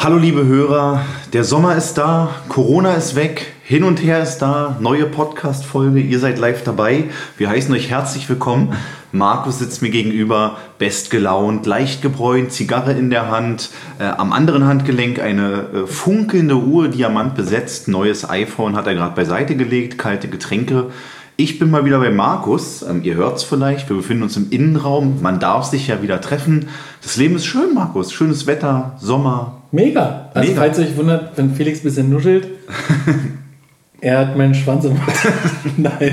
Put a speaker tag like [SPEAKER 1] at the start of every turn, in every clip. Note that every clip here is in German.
[SPEAKER 1] Hallo liebe Hörer, der Sommer ist da, Corona ist weg, hin und her ist da, neue Podcast-Folge, ihr seid live dabei. Wir heißen euch herzlich willkommen. Markus sitzt mir gegenüber, bestgelaunt, leicht gebräunt, Zigarre in der Hand, äh, am anderen Handgelenk eine äh, funkelnde Uhr, Diamant besetzt, neues iPhone hat er gerade beiseite gelegt, kalte Getränke. Ich bin mal wieder bei Markus. Ähm, ihr hört es vielleicht. Wir befinden uns im Innenraum. Man darf sich ja wieder treffen. Das Leben ist schön, Markus. Schönes Wetter, Sommer.
[SPEAKER 2] Mega. Also,
[SPEAKER 1] Mega.
[SPEAKER 2] falls ihr euch wundert, wenn Felix ein bisschen nuschelt, er hat meinen Schwanz im Mund. Nein.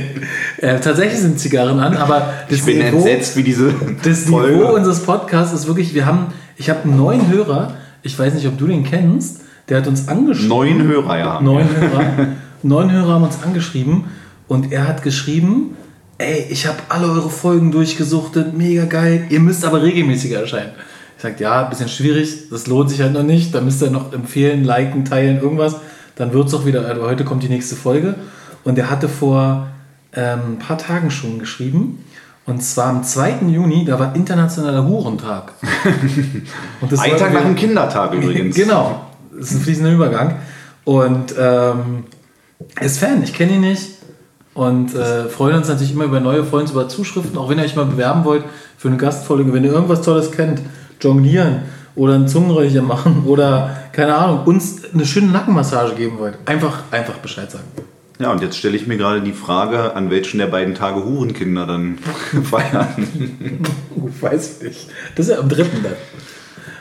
[SPEAKER 2] Äh, tatsächlich sind Zigarren an, aber das
[SPEAKER 1] Ich bin entsetzt, wie diese
[SPEAKER 2] Das
[SPEAKER 1] Folge.
[SPEAKER 2] Niveau unseres Podcasts ist wirklich, wir haben, ich habe einen neuen Hörer, ich weiß nicht, ob du den kennst, der hat uns angeschrieben.
[SPEAKER 1] Neun Hörer, ja.
[SPEAKER 2] Neun Hörer. neun Hörer haben uns angeschrieben und er hat geschrieben, ey, ich habe alle eure Folgen durchgesuchtet, mega geil, ihr müsst aber regelmäßiger erscheinen. Ich sag, ja, ein bisschen schwierig, das lohnt sich halt noch nicht, da müsst ihr noch empfehlen, liken, teilen, irgendwas, dann wird es auch wieder, also heute kommt die nächste Folge und er hatte vor ähm, ein paar Tagen schon geschrieben und zwar am 2. Juni, da war internationaler Hurentag. Und das
[SPEAKER 1] Ein Tag nach dem Kindertag übrigens.
[SPEAKER 2] Genau, das ist ein fließender Übergang. Und ähm, er ist Fan, ich kenne ihn nicht. Und äh, freuen uns natürlich immer über neue Folgen, über Zuschriften, auch wenn ihr euch mal bewerben wollt für eine Gastfolge. Wenn ihr irgendwas Tolles kennt, jonglieren oder ein Zungenräucher machen oder, keine Ahnung, uns eine schöne Nackenmassage geben wollt, einfach, einfach Bescheid sagen.
[SPEAKER 1] Ja, und jetzt stelle ich mir gerade die Frage, an welchen der beiden Tage Hurenkinder dann feiern.
[SPEAKER 2] Ich weiß nicht. Das ist ja am dritten dann.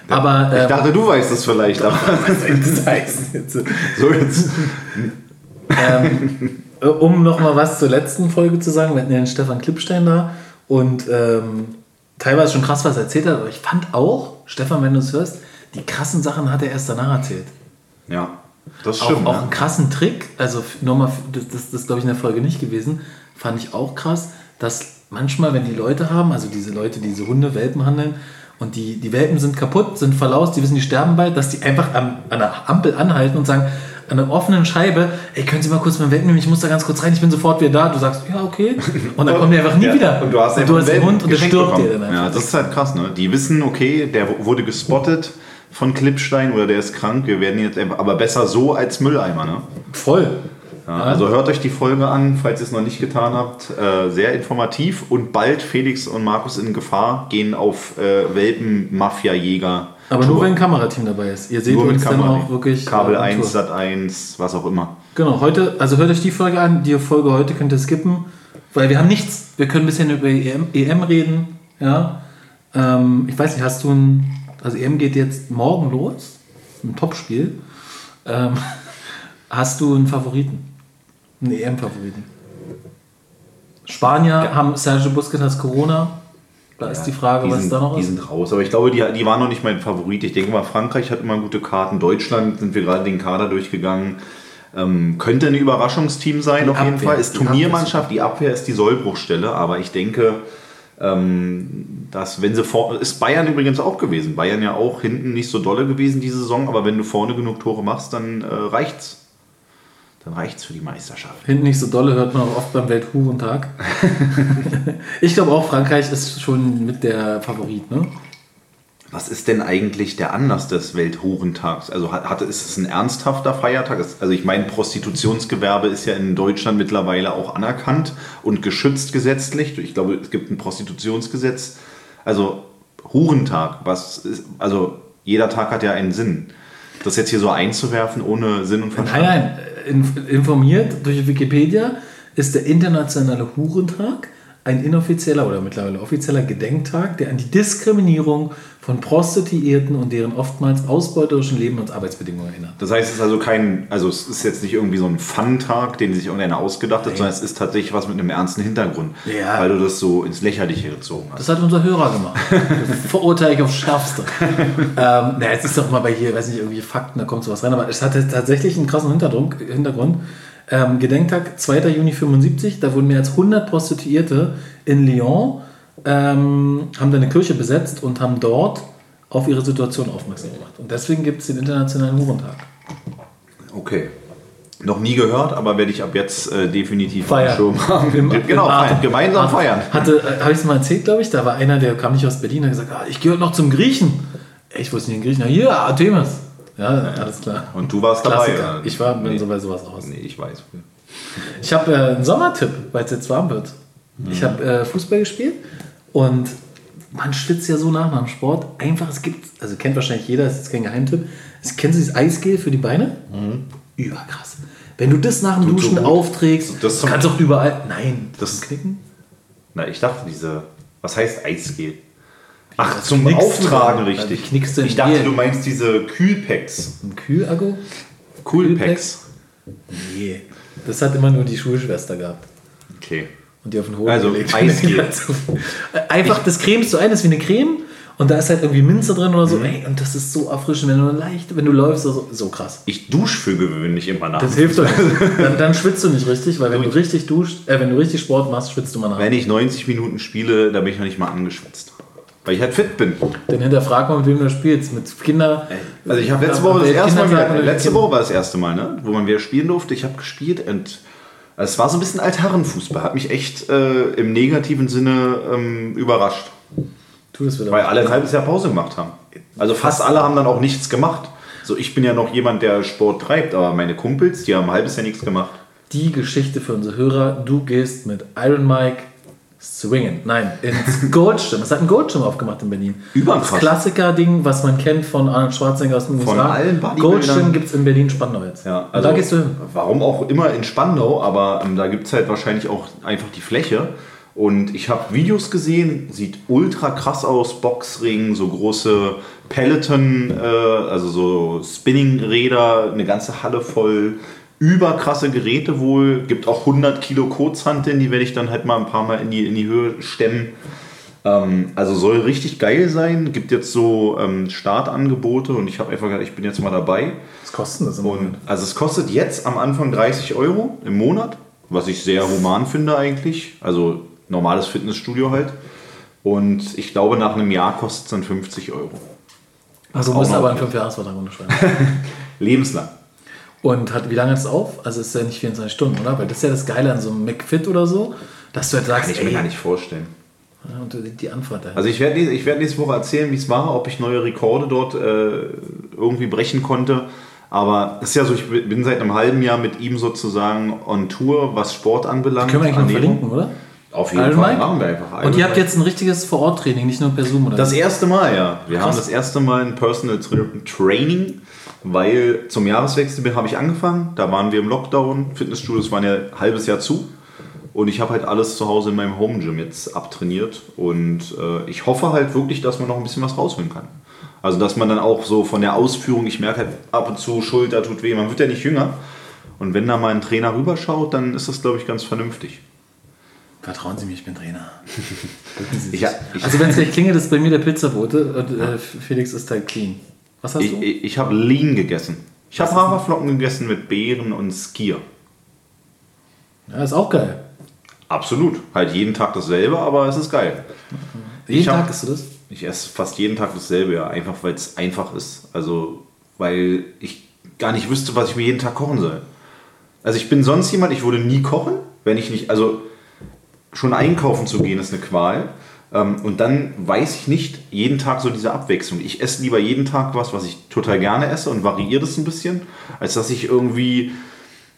[SPEAKER 2] Aber
[SPEAKER 1] Ich
[SPEAKER 2] äh,
[SPEAKER 1] dachte, du weißt es vielleicht, aber
[SPEAKER 2] das heißt jetzt.
[SPEAKER 1] so jetzt.
[SPEAKER 2] ähm, äh, um nochmal was zur letzten Folge zu sagen, wir hatten ja den Stefan Klippstein da und ähm, teilweise schon krass was erzählt hat, aber ich fand auch, Stefan, wenn du es hörst, die krassen Sachen hat er erst danach erzählt.
[SPEAKER 1] Ja, das
[SPEAKER 2] Auch,
[SPEAKER 1] stimmt.
[SPEAKER 2] auch
[SPEAKER 1] ja.
[SPEAKER 2] einen krassen Trick, also nochmal, das, das, das glaube ich in der Folge nicht gewesen, fand ich auch krass, dass manchmal, wenn die Leute haben, also diese Leute, die diese Hunde, Welpen handeln, und die, die Welpen sind kaputt, sind verlaust, die wissen, die sterben bald, dass die einfach am, an der Ampel anhalten und sagen, an der offenen Scheibe, ey, können Sie mal kurz meinen Welpen nehmen, ich muss da ganz kurz rein, ich bin sofort wieder da. Du sagst, ja, okay. Und dann kommen die einfach nie
[SPEAKER 1] Ja,
[SPEAKER 2] wieder.
[SPEAKER 1] Und du hast,
[SPEAKER 2] und du hast den Hund und der stirbt
[SPEAKER 1] bekommen.
[SPEAKER 2] dir dann einfach.
[SPEAKER 1] Ja, das ist halt krass, ne? Die wissen, okay, der wurde gespottet von Klippstein oder der ist krank, wir werden ihn jetzt einfach, aber besser so als Mülleimer, ne?
[SPEAKER 2] Voll.
[SPEAKER 1] Ja, also hört euch die Folge an, falls ihr es noch nicht getan habt. Äh, sehr informativ und bald Felix und Markus in Gefahr gehen auf äh, Welpen-Mafia-Jäger.
[SPEAKER 2] Aber nur wenn ein Kamerateam dabei ist. Ihr seht
[SPEAKER 1] Nur mit
[SPEAKER 2] uns dann
[SPEAKER 1] Kamera.
[SPEAKER 2] auch wirklich.
[SPEAKER 1] Kabel
[SPEAKER 2] äh, on
[SPEAKER 1] 1,
[SPEAKER 2] Tour.
[SPEAKER 1] Sat 1, was auch immer.
[SPEAKER 2] Genau, heute, also hört euch die Folge an, die Folge heute könnt ihr skippen, weil wir haben nichts. Wir können ein bisschen über EM, EM reden, ja. Ähm, ich weiß nicht, hast du ein, also EM geht jetzt morgen los, ein Topspiel. Ähm, hast du einen Favoriten? Einen EM-Favoriten? Spanier haben Sergio Busquets Corona. Da ist die Frage,
[SPEAKER 1] die
[SPEAKER 2] was
[SPEAKER 1] sind,
[SPEAKER 2] da noch
[SPEAKER 1] die
[SPEAKER 2] ist.
[SPEAKER 1] sind raus. Aber ich glaube, die, die waren noch nicht mein Favorit. Ich denke mal, Frankreich hat immer gute Karten. Deutschland sind wir gerade den Kader durchgegangen. Ähm, könnte ein Überraschungsteam sein,
[SPEAKER 2] Die
[SPEAKER 1] auf jeden
[SPEAKER 2] Abwehr.
[SPEAKER 1] Fall. Ist
[SPEAKER 2] Die
[SPEAKER 1] Turniermannschaft, die Abwehr ist die Sollbruchstelle. Aber ich denke, ähm, dass wenn sie vor. Ist Bayern übrigens auch gewesen. Bayern ja auch hinten nicht so dolle gewesen diese Saison. Aber wenn du vorne genug Tore machst, dann äh, reicht's. Dann reicht's für die Meisterschaft.
[SPEAKER 2] Hinten nicht so dolle, hört man auch oft beim Welthurentag. ich glaube auch, Frankreich ist schon mit der Favorit, ne?
[SPEAKER 1] Was ist denn eigentlich der Anlass des Welthurentags? Also hat, ist es ein ernsthafter Feiertag? Also ich meine, Prostitutionsgewerbe ist ja in Deutschland mittlerweile auch anerkannt und geschützt gesetzlich. Ich glaube, es gibt ein Prostitutionsgesetz. Also Hurentag, was ist, also jeder Tag hat ja einen Sinn. Das jetzt hier so einzuwerfen ohne Sinn und Verstand.
[SPEAKER 2] Nein, nein, in- informiert durch Wikipedia ist der Internationale Hurentag ein inoffizieller oder mittlerweile offizieller Gedenktag, der an die Diskriminierung von Prostituierten und deren oftmals ausbeuterischen Leben und Arbeitsbedingungen erinnert.
[SPEAKER 1] Das heißt, es ist also kein, also es ist jetzt nicht irgendwie so ein Fun-Tag, den sich irgendeiner ausgedacht hat,
[SPEAKER 2] Nein.
[SPEAKER 1] sondern es ist tatsächlich was mit einem ernsten Hintergrund,
[SPEAKER 2] Ja.
[SPEAKER 1] weil du das so ins Lächerliche gezogen hast.
[SPEAKER 2] Das hat unser Hörer gemacht. Das verurteile ich aufs Schärfste. ähm, na, jetzt ist doch mal bei hier, weiß nicht, irgendwie Fakten, da kommt sowas rein, aber es hatte tatsächlich einen krassen Hintergrund. Hintergrund. Ähm, Gedenktag 2. Juni 75, da wurden mehr als 100 Prostituierte in Lyon, ähm, haben da eine Kirche besetzt und haben dort auf ihre Situation aufmerksam gemacht. Und deswegen gibt es den Internationalen Hurentag.
[SPEAKER 1] Okay. Noch nie gehört, aber werde ich ab jetzt äh, definitiv
[SPEAKER 2] Feiern.
[SPEAKER 1] Schirm genau,
[SPEAKER 2] im
[SPEAKER 1] feiern. Gemeinsam feiern.
[SPEAKER 2] Hatte, äh, habe ich es mal erzählt, glaube ich, da war einer, der kam nicht aus Berlin, hat gesagt, ah, ich heute noch zum Griechen. Ich wusste nicht in Griechen. Hier, Artemis. Ja, alles klar.
[SPEAKER 1] Und du warst
[SPEAKER 2] Klassiker.
[SPEAKER 1] dabei. oder?
[SPEAKER 2] Ich war bin
[SPEAKER 1] nee.
[SPEAKER 2] so bei sowas aus.
[SPEAKER 1] Nee, ich weiß.
[SPEAKER 2] Ich habe äh, einen Sommertipp, weil es jetzt warm wird. Ich habe äh, Fußball gespielt und man schwitzt ja so nach nach dem Sport. Einfach, es gibt, also kennt wahrscheinlich jeder, ist jetzt kein Geheimtipp. Es, kennen Sie das Eisgel für die Beine? Überkrass. Wenn du das nach dem
[SPEAKER 1] Tut so
[SPEAKER 2] Duschen
[SPEAKER 1] gut.
[SPEAKER 2] aufträgst,
[SPEAKER 1] Das zum-
[SPEAKER 2] kannst du auch überall. Nein,
[SPEAKER 1] Das-
[SPEAKER 2] Knicken?
[SPEAKER 1] Na, ich dachte, diese. Was heißt Eisgel? Ach,
[SPEAKER 2] das
[SPEAKER 1] zum
[SPEAKER 2] du
[SPEAKER 1] Auftragen, richtig.
[SPEAKER 2] Du
[SPEAKER 1] ich dachte,
[SPEAKER 2] Gel.
[SPEAKER 1] du meinst diese Kühlpacks.
[SPEAKER 2] Ein Kühlakku?
[SPEAKER 1] Coolpacks.
[SPEAKER 2] Nee. Das hat immer nur die Schulschwester gehabt.
[SPEAKER 1] Okay.
[SPEAKER 2] Und die auf den Hoden
[SPEAKER 1] Also,
[SPEAKER 2] gelegt.
[SPEAKER 1] Eisgel.
[SPEAKER 2] Einfach, das cremst du ein, das ist wie eine Creme. Und da ist halt irgendwie Minze drin oder so.
[SPEAKER 1] Mhm.
[SPEAKER 2] Ey, und das ist so erfrischend, wenn du leicht, wenn du läufst, so, so krass.
[SPEAKER 1] Ich dusche für gewöhnlich immer nach.
[SPEAKER 2] Das hilft doch. Dann, dann schwitzt du nicht richtig, weil wenn du richtig duscht, äh, wenn du richtig Sport machst, schwitzt du mal nach.
[SPEAKER 1] Wenn ich 90 Minuten spiele, da bin ich noch nicht mal angeschwitzt. Weil ich halt fit bin.
[SPEAKER 2] Dann hinterfrag mal, mit wem du spielst. Mit Kindern.
[SPEAKER 1] Also ich habe letzte
[SPEAKER 2] Ja,
[SPEAKER 1] Woche das
[SPEAKER 2] der
[SPEAKER 1] erste Mal letzte Woche war das erste Mal, ne? wo man wieder spielen durfte. Ich habe gespielt und es war so ein bisschen Altherrenfußball. Hat mich echt äh, im negativen Sinne ähm, überrascht.
[SPEAKER 2] Tu das wieder.
[SPEAKER 1] Weil alle ein halbes Jahr Pause gemacht haben. Also fast alle haben dann auch nichts gemacht. So, ich bin ja noch jemand, der Sport treibt, aber meine Kumpels, die haben ein halbes Jahr nichts gemacht.
[SPEAKER 2] Die Geschichte für unsere Hörer. Du gehst mit Iron Mike swingen. Nein, ins Goldschirm. Es hat ein Goldschirm aufgemacht in Berlin.
[SPEAKER 1] Überkrass.
[SPEAKER 2] Das Klassiker-Ding, was man kennt von Arnold Schwarzenegger aus
[SPEAKER 1] Von
[SPEAKER 2] USA.
[SPEAKER 1] allen Bodybuildern.
[SPEAKER 2] Goldschirm gibt es in Berlin-Spandau jetzt.
[SPEAKER 1] Ja,
[SPEAKER 2] Und da gehst du hin.
[SPEAKER 1] Warum auch immer in Spandau, aber ähm, da gibt es halt wahrscheinlich auch einfach die Fläche. Und ich habe Videos gesehen, sieht ultra krass aus, Boxring, so große Peloton, äh, also so Spinning-Räder, eine ganze Halle voll, überkrasse Geräte wohl, gibt auch 100 Kilo Kurzhanteln, die werde ich dann halt mal ein paar Mal in die, in die Höhe stemmen. Ähm, also soll richtig geil sein, gibt jetzt so ähm, Startangebote und ich habe einfach gesagt, ich bin jetzt mal dabei.
[SPEAKER 2] Was kostet das im
[SPEAKER 1] Und
[SPEAKER 2] Moment?
[SPEAKER 1] also es kostet jetzt am Anfang 30 Euro im Monat, was ich sehr human finde eigentlich. Also normales Fitnessstudio halt. Und ich glaube, nach einem Jahr kostet es dann 50 Euro.
[SPEAKER 2] Also musst aber einen
[SPEAKER 1] okay.
[SPEAKER 2] 5-Jahres-Vertrag unterschreiben.
[SPEAKER 1] Lebenslang.
[SPEAKER 2] Und hat, wie lange ist es auf? Also es ist ja nicht 24 Stunden, oder? Weil das ist ja das Geile an so einem McFit oder so, dass du halt sagst,
[SPEAKER 1] Kann ich mir
[SPEAKER 2] ey,
[SPEAKER 1] gar nicht vorstellen.
[SPEAKER 2] Und die- die Antwort da.
[SPEAKER 1] Also ich werde ich werd nächste Woche erzählen, wie es war, ob ich neue Rekorde dort äh, irgendwie brechen konnte. Aber es ist ja so, ich bin seit einem halben Jahr mit ihm sozusagen on Tour, was Sport anbelangt.
[SPEAKER 2] Können wir eigentlich noch
[SPEAKER 1] Ernährung.
[SPEAKER 2] verlinken, oder?
[SPEAKER 1] Auf jeden
[SPEAKER 2] Iron
[SPEAKER 1] Fall
[SPEAKER 2] Mike?
[SPEAKER 1] machen wir einfach.
[SPEAKER 2] Und ihr
[SPEAKER 1] Iron
[SPEAKER 2] habt jetzt ein richtiges Vor-Ort-Training, nicht nur per Zoom oder
[SPEAKER 1] Das erste Mal, ja. Wir
[SPEAKER 2] Krass.
[SPEAKER 1] haben das erste Mal ein Personal Tra- Training, weil zum Jahreswechsel habe ich angefangen. Da waren wir im Lockdown. Fitnessstudios waren ja ein halbes Jahr zu. Und ich habe halt alles zu Hause in meinem Home Gym jetzt abtrainiert. Und äh, ich hoffe halt wirklich, dass man noch ein bisschen was rausholen kann. Also, dass man dann auch so von der Ausführung, ich merke halt ab und zu, Schulter tut weh, man wird ja nicht jünger. Und wenn da mal ein Trainer rüberschaut, dann ist das, glaube ich, ganz vernünftig.
[SPEAKER 2] Vertrauen Sie mir, ich bin Trainer. Drücken Sie sich.
[SPEAKER 1] Ich- ich-
[SPEAKER 2] also wenn es gleich klingelt, ist bei mir der Pizzabote und äh, Felix ist halt clean. Was hast
[SPEAKER 1] Ich,
[SPEAKER 2] du?
[SPEAKER 1] ich, ich habe Lean gegessen. Ich habe Haferflocken gegessen mit Beeren und Skier.
[SPEAKER 2] Ja, ist auch geil.
[SPEAKER 1] Absolut. Halt jeden Tag dasselbe, aber es ist geil.
[SPEAKER 2] Jeden
[SPEAKER 1] Ich hab-
[SPEAKER 2] Tag isst du das?
[SPEAKER 1] Ich esse fast jeden Tag dasselbe, ja. Einfach weil es einfach ist. Also, weil ich gar nicht wüsste, was ich mir jeden Tag kochen soll. Also, ich bin sonst jemand, ich würde nie kochen, wenn ich nicht. Also, schon einkaufen zu gehen ist eine Qual. Ähm, Und dann weiß ich nicht jeden Tag so diese Abwechslung. Ich esse lieber jeden Tag was, was ich total gerne esse und variiere das ein bisschen, als dass ich irgendwie,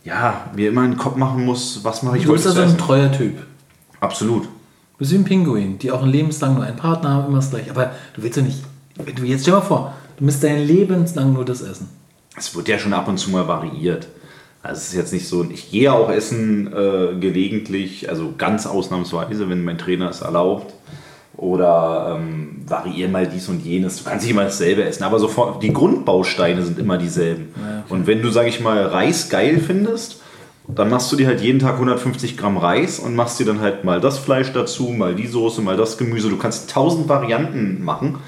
[SPEAKER 1] ja, mir immer einen Kopf machen muss, was mache ich
[SPEAKER 2] Du
[SPEAKER 1] heute
[SPEAKER 2] bist
[SPEAKER 1] zu
[SPEAKER 2] also ein treuer Typ.
[SPEAKER 1] Absolut.
[SPEAKER 2] Du bist wie ein Pinguin, die auch ein lebenslang nur einen Partner haben, immer das gleiche. Aber du willst ja nicht. Du, jetzt stell dir mal vor, du müsst dein lebenslang nur das essen.
[SPEAKER 1] Es wird ja schon ab und zu mal variiert. Also es ist jetzt nicht so, ich gehe auch essen äh, gelegentlich, also ganz ausnahmsweise, wenn mein Trainer es erlaubt. Oder ähm, variieren mal dies und jenes. Du kannst nicht immer dasselbe essen, aber sofort, die Grundbausteine sind immer dieselben.
[SPEAKER 2] Ja, okay.
[SPEAKER 1] Und wenn du, sag ich mal, Reis geil findest, dann machst du dir halt jeden Tag 150 Gramm Reis und machst dir dann halt mal das Fleisch dazu, mal die Soße, mal das Gemüse. Du kannst tausend Varianten machen.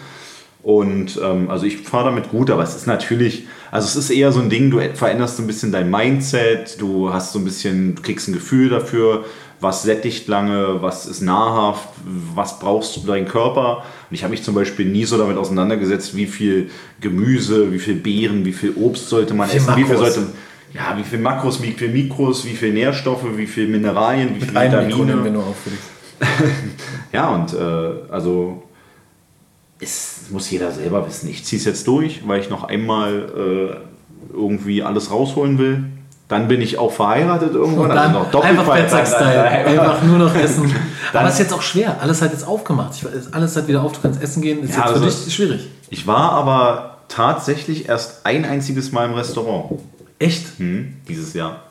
[SPEAKER 1] Und ähm, also ich fahre damit gut, aber es ist natürlich, also es ist eher so ein Ding, du veränderst so ein bisschen dein Mindset, du hast so ein bisschen, du kriegst ein Gefühl dafür, was sättigt lange, was ist nahrhaft, was brauchst du deinen Körper. Und ich habe mich zum Beispiel nie so damit auseinandergesetzt, wie viel Gemüse, wie viel Beeren, wie viel Obst sollte man essen, wie viel
[SPEAKER 2] Makros.
[SPEAKER 1] sollte, ja, wie viel Makros, wie viel Mikros, wie viel Nährstoffe, wie viel Mineralien, wie viel
[SPEAKER 2] Mikro
[SPEAKER 1] Vitamine.
[SPEAKER 2] nur auf, Felix.
[SPEAKER 1] Ja, und äh, also es muss jeder selber wissen. Ich ziehe es jetzt durch, weil ich noch einmal äh, irgendwie alles rausholen will. Dann bin ich auch verheiratet irgendwann.
[SPEAKER 2] Und dann
[SPEAKER 1] also noch doppelt
[SPEAKER 2] einfach. Fettsack-Style. Einfach nur noch essen.
[SPEAKER 1] Dann-
[SPEAKER 2] Aber es ist jetzt auch schwer. Alles hat jetzt aufgemacht. Ich alles hat wieder auf. Du kannst essen gehen. Ist
[SPEAKER 1] Ja,
[SPEAKER 2] jetzt für
[SPEAKER 1] also-
[SPEAKER 2] dich schwierig.
[SPEAKER 1] Ich war aber tatsächlich erst ein einziges Mal im Restaurant
[SPEAKER 2] Echt?
[SPEAKER 1] hm, dieses Jahr.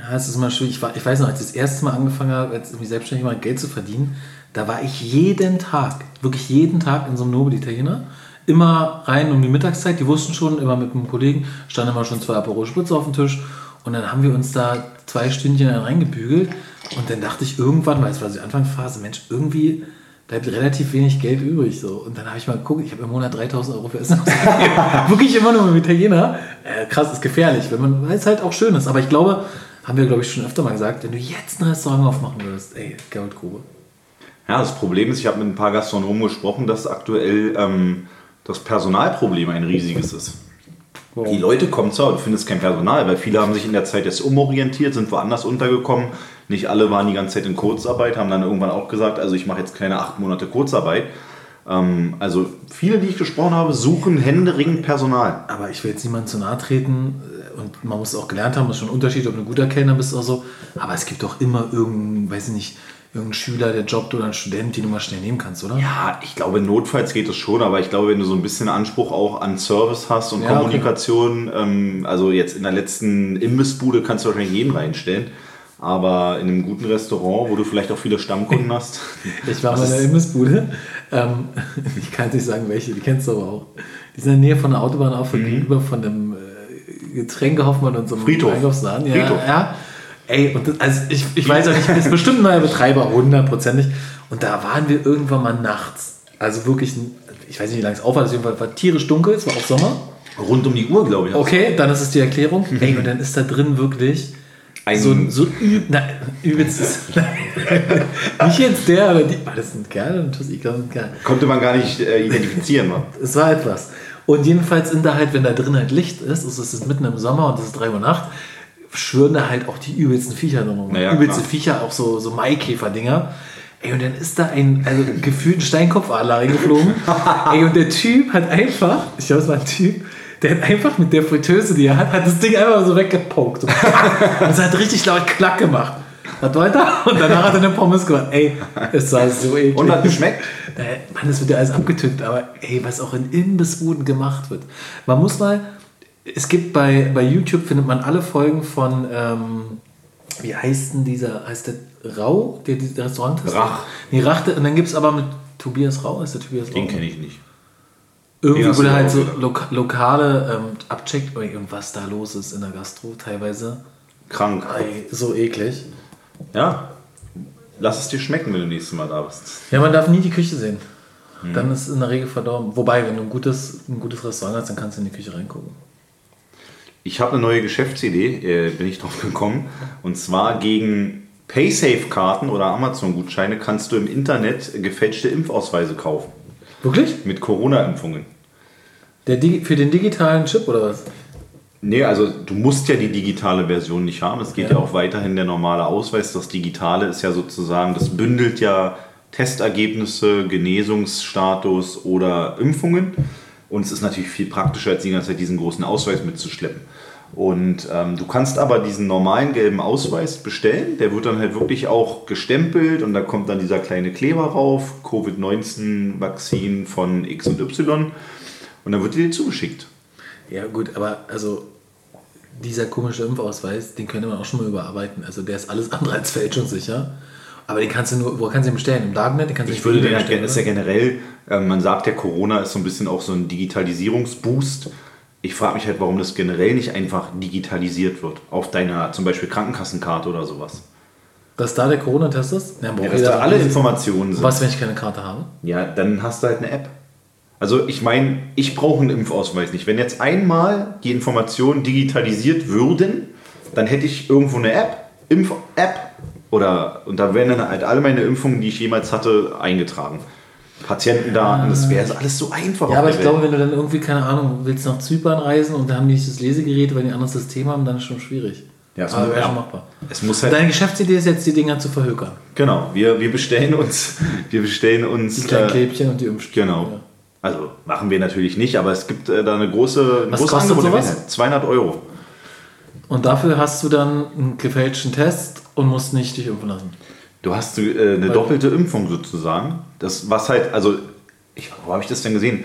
[SPEAKER 2] Ja, es ist mal schwierig. Ich, war, ich weiß noch, als ich das erste Mal angefangen habe, jetzt irgendwie selbstständig mal Geld zu verdienen, da war ich jeden Tag, wirklich jeden Tag in so einem Nobel-Italiener. Immer rein um die Mittagszeit. Die wussten schon, immer mit einem Kollegen, standen immer schon zwei Aperol Spritze auf dem Tisch. Und dann haben wir uns da zwei Stündchen reingebügelt. Und dann dachte ich irgendwann, weil es war die Anfangsphase, Mensch, irgendwie bleibt relativ wenig Geld übrig. So. Und dann habe ich mal geguckt, ich habe im Monat 3000 Euro für Essen ausgegeben. Wirklich immer nur mit Italiener. Äh, krass, ist gefährlich, wenn man, weil es halt auch schön ist. Aber ich glaube, haben wir, glaube ich, schon öfter mal gesagt, wenn du jetzt ein Restaurant aufmachen würdest, ey, Goldgrube.
[SPEAKER 1] Ja, das Problem ist, ich habe mit ein paar Gastronomen gesprochen, dass aktuell ähm, das Personalproblem ein riesiges ist. Die Leute kommen zwar, du findest kein Personal, weil viele haben sich in der Zeit jetzt umorientiert, sind woanders untergekommen. Nicht alle waren die ganze Zeit in Kurzarbeit, haben dann irgendwann auch gesagt, also ich mache jetzt keine acht Monate Kurzarbeit. Ähm, also viele, die ich gesprochen habe, suchen händeringend Personal.
[SPEAKER 2] Aber ich will jetzt niemandem zu nahe treten äh, und man muss auch gelernt haben, das ist schon ein Unterschied, ob du ein guter Kellner bist oder so. Aber es gibt doch immer irgendeinen, weiß ich nicht, irgendeinen Schüler, der jobbt oder einen Student, den du mal schnell nehmen kannst, oder?
[SPEAKER 1] Ja, ich glaube, notfalls geht es schon, aber ich glaube, wenn du so ein bisschen Anspruch auch an Service hast und
[SPEAKER 2] Ja, okay.
[SPEAKER 1] Kommunikation, ähm, also jetzt in der letzten Imbissbude kannst du wahrscheinlich jeden reinstellen, aber in einem guten Restaurant, wo du vielleicht auch viele Stammkunden hast,
[SPEAKER 2] Ich war mal in der Imbissbude. Ähm, ich kann nicht sagen, welche, die kennst du aber auch. Die sind in der Nähe von der Autobahn auf gegenüber von einem äh, Getränkehoffmann und so einem
[SPEAKER 1] Friedhof.
[SPEAKER 2] Einkaufsladen. Ja,
[SPEAKER 1] Friedhof.
[SPEAKER 2] ja. Ey, und das, also ich, ich weiß ja nicht, ist bestimmt ein neuer Betreiber, hundertprozentig. Und da waren wir irgendwann mal nachts. Also wirklich, ich weiß nicht, wie lange es auf war, Fall war tierisch dunkel, es war auch Sommer.
[SPEAKER 1] rund um die Uhr, glaube ich.
[SPEAKER 2] Okay, dann ist es die Erklärung. Ey, und dann ist da drin wirklich
[SPEAKER 1] Ein-
[SPEAKER 2] so, so üb, na, übelst ist. nicht jetzt der, aber die. War das ein Kerl? ein Tussi? Ich glaube, ein Kerl.
[SPEAKER 1] Konnte man gar nicht äh, identifizieren. Ne?
[SPEAKER 2] Es war etwas. Und jedenfalls sind da halt, wenn da drin halt Licht ist, also es ist mitten im Sommer und es ist 3 Uhr Nacht, schwören da halt auch die übelsten Viecher drin rum.
[SPEAKER 1] Naja,
[SPEAKER 2] Übelste
[SPEAKER 1] klar.
[SPEAKER 2] Viecher, auch so, so Maikäfer-Dinger. Ey, und dann ist da ein, also gefühlt ein Steinkopfadler reingeflogen. Ey, und der Typ hat einfach, ich glaube, es war ein Typ, der hat einfach mit der Fritteuse, die er hat, hat das Ding einfach so weggepokt. Und es hat richtig laut Klack gemacht. Hat weiter und danach hat er eine Pommes gemacht. Ey, es war so eklig.
[SPEAKER 1] Und hat geschmeckt?
[SPEAKER 2] Mann, das wird ja alles abgetünkt, aber ey, was auch in Imbissbuden gemacht wird. Man muss mal, es gibt bei, bei YouTube, findet man alle Folgen von, ähm, wie heißt denn dieser, heißt der Rau, der dieses Restaurant ist?
[SPEAKER 1] Rach.
[SPEAKER 2] Nee, Rach, und dann gibt es aber mit Tobias Rau, ist der Tobias Rau?
[SPEAKER 1] Den kenne ich nicht.
[SPEAKER 2] Irgendwie, der halt so loka lokale ähm, abcheckt und was da los ist in der Gastro teilweise.
[SPEAKER 1] Krank.
[SPEAKER 2] Ey, so eklig.
[SPEAKER 1] Ja. Lass es dir schmecken, wenn du nächstes Mal da bist.
[SPEAKER 2] Ja, man darf nie die Küche sehen.
[SPEAKER 1] Hm.
[SPEAKER 2] Dann ist es in der Regel verdorben. Wobei, wenn du ein gutes, ein gutes Restaurant hast, dann kannst du in die Küche reingucken.
[SPEAKER 1] Ich habe eine neue Geschäftsidee, äh, bin ich drauf gekommen. Und zwar gegen Paysafe-Karten oder Amazon-Gutscheine kannst du im Internet gefälschte Impfausweise kaufen.
[SPEAKER 2] Wirklich?
[SPEAKER 1] Mit Corona-Impfungen.
[SPEAKER 2] Für den digitalen Chip oder was?
[SPEAKER 1] Nee, also du musst ja die digitale Version nicht haben. Es geht ja,
[SPEAKER 2] Ja.
[SPEAKER 1] auch weiterhin der normale Ausweis. Das Digitale ist ja sozusagen, das bündelt ja Testergebnisse, Genesungsstatus oder Impfungen. Und es ist natürlich viel praktischer, als die ganze Zeit diesen großen Ausweis mitzuschleppen. Und ähm, du kannst aber diesen normalen gelben Ausweis bestellen. Der wird dann halt wirklich auch gestempelt und da kommt dann dieser kleine Kleber rauf, Covid-19-Vakzin von X und Y. Und dann wird dir zugeschickt.
[SPEAKER 2] Ja, gut, aber also dieser komische Impfausweis, den könnte man auch schon mal überarbeiten. Also der ist alles andere als fälschungssicher. Aber den kannst du nur, wo kannst du den bestellen? Im Darknet? Den kannst du
[SPEAKER 1] Ich
[SPEAKER 2] nicht
[SPEAKER 1] würde den erkennen, ist ja
[SPEAKER 2] bestellen,
[SPEAKER 1] generell, äh, man sagt ja, Corona ist so ein bisschen auch so ein Digitalisierungsboost. Ich frage mich halt, warum das generell nicht einfach digitalisiert wird. Auf deiner zum Beispiel Krankenkassenkarte oder sowas.
[SPEAKER 2] Dass da der Corona-Test ist? Ja,
[SPEAKER 1] Ja, dass da alle Informationen sind.
[SPEAKER 2] Was, wenn ich keine Karte habe?
[SPEAKER 1] Ja, dann hast du halt eine App. Also ich meine, ich brauche einen Impfausweis nicht. Wenn jetzt einmal die Informationen digitalisiert würden, dann hätte ich irgendwo eine App, Impf-App, oder und da wären dann halt alle meine Impfungen, die ich jemals hatte, eingetragen. Patientendaten, das wäre alles so einfach.
[SPEAKER 2] Ja, aber ich
[SPEAKER 1] Welt.
[SPEAKER 2] glaube, wenn du dann irgendwie, keine Ahnung, willst nach Zypern reisen und da haben die nicht das Lesegerät, weil die ein anderes System haben, dann ist schon schwierig.
[SPEAKER 1] Ja, es
[SPEAKER 2] wäre schon machbar.
[SPEAKER 1] es muss halt
[SPEAKER 2] Deine Geschäftsidee ist jetzt, die Dinger zu verhökern.
[SPEAKER 1] Genau, wir, wir bestellen uns, wir bestellen uns
[SPEAKER 2] Die kleinen
[SPEAKER 1] äh,
[SPEAKER 2] Klebchen und die Impfstoffe.
[SPEAKER 1] genau.
[SPEAKER 2] Ja.
[SPEAKER 1] Also machen wir natürlich nicht, aber es gibt äh, da eine große,
[SPEAKER 2] Was
[SPEAKER 1] große
[SPEAKER 2] kostet
[SPEAKER 1] Angebot
[SPEAKER 2] sowas?
[SPEAKER 1] Internet. 200 Euro.
[SPEAKER 2] Und dafür hast du dann einen gefälschten Test und musst nicht dich impfen lassen.
[SPEAKER 1] Du hast äh, eine
[SPEAKER 2] Weil-
[SPEAKER 1] doppelte Impfung sozusagen. Das, was halt, also, ich, wo habe ich das denn gesehen?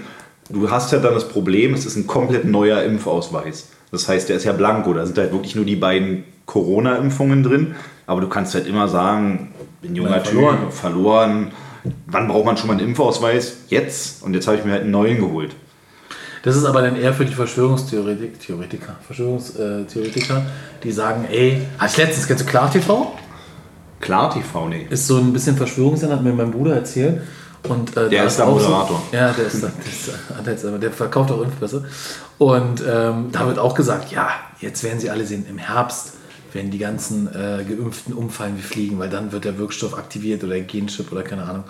[SPEAKER 1] Du hast ja dann das Problem, es ist ein komplett neuer Impfausweis. Das heißt, der ist ja blanko. Da sind halt wirklich nur die beiden Corona-Impfungen drin. Aber du kannst halt immer sagen, bin junger Typ,
[SPEAKER 2] verloren.
[SPEAKER 1] verloren. Wann braucht man schon mal einen Impfausweis? Jetzt. Und jetzt habe ich mir halt einen neuen geholt.
[SPEAKER 2] Das ist aber dann eher für die Verschwörungstheoretiker, Theoretiker, Verschwörungstheoretiker, die sagen, ey, hatte ich letztens, kennst du Klar TV?
[SPEAKER 1] Klar TV, nee.
[SPEAKER 2] Ist so ein bisschen Verschwörungssender, hat mir mein Bruder erzählt. Und, äh,
[SPEAKER 1] Der
[SPEAKER 2] da
[SPEAKER 1] ist der
[SPEAKER 2] auch
[SPEAKER 1] Moderator.
[SPEAKER 2] So, ja, der ist, der, jetzt, aber der verkauft auch Impfpässe. Und ähm, da wird auch gesagt, ja, jetzt werden sie alle sehen, im Herbst werden die ganzen äh, Geimpften umfallen wie Fliegen, weil dann wird der Wirkstoff aktiviert oder der Genchip oder keine Ahnung.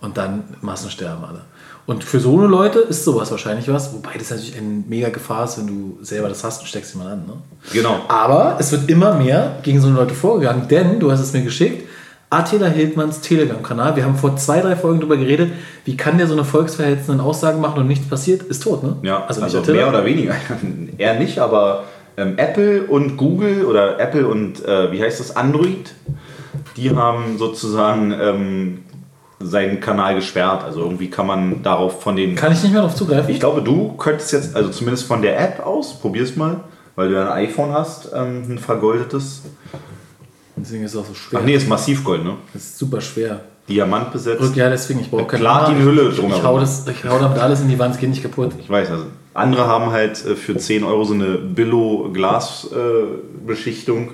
[SPEAKER 2] Und dann Massensterben alle. Und für so eine Leute ist sowas wahrscheinlich was, wobei das natürlich eine mega Gefahr ist, wenn du selber das hast und steckst jemand an. Ne?
[SPEAKER 1] Genau.
[SPEAKER 2] Aber es wird immer mehr gegen so eine Leute vorgegangen, denn du hast es mir geschickt. Attila Hildmanns Telegram-Kanal. Wir haben vor zwei, drei Folgen darüber geredet, wie kann der so eine volksverhetzenden Aussagen machen und nichts passiert, ist tot, ne?
[SPEAKER 1] Ja, also,
[SPEAKER 2] Attila.
[SPEAKER 1] mehr oder weniger. Eher nicht, aber ähm, Apple und Google oder Apple und äh, wie heißt das, Android, die haben sozusagen ähm, seinen Kanal gesperrt. Also irgendwie kann man darauf von den.
[SPEAKER 2] Kann ich nicht mehr darauf zugreifen?
[SPEAKER 1] Ich glaube, du könntest jetzt, also zumindest von der App aus, probier's mal, weil du ja ein iPhone hast, ähm, ein vergoldetes.
[SPEAKER 2] Deswegen ist es auch so schwer.
[SPEAKER 1] Ach nee, ist Massivgold, ne?
[SPEAKER 2] Das ist super schwer.
[SPEAKER 1] Diamant besetzt.
[SPEAKER 2] Rück, ja, deswegen, ich brauche keine
[SPEAKER 1] Platinhülle
[SPEAKER 2] Ich, ich,
[SPEAKER 1] drumherum.
[SPEAKER 2] hau das, ich hau damit alles in die Wand, es geht nicht kaputt.
[SPEAKER 1] Ich weiß, also andere haben halt äh, für 10 Euro so eine Billo-Glas-Beschichtung.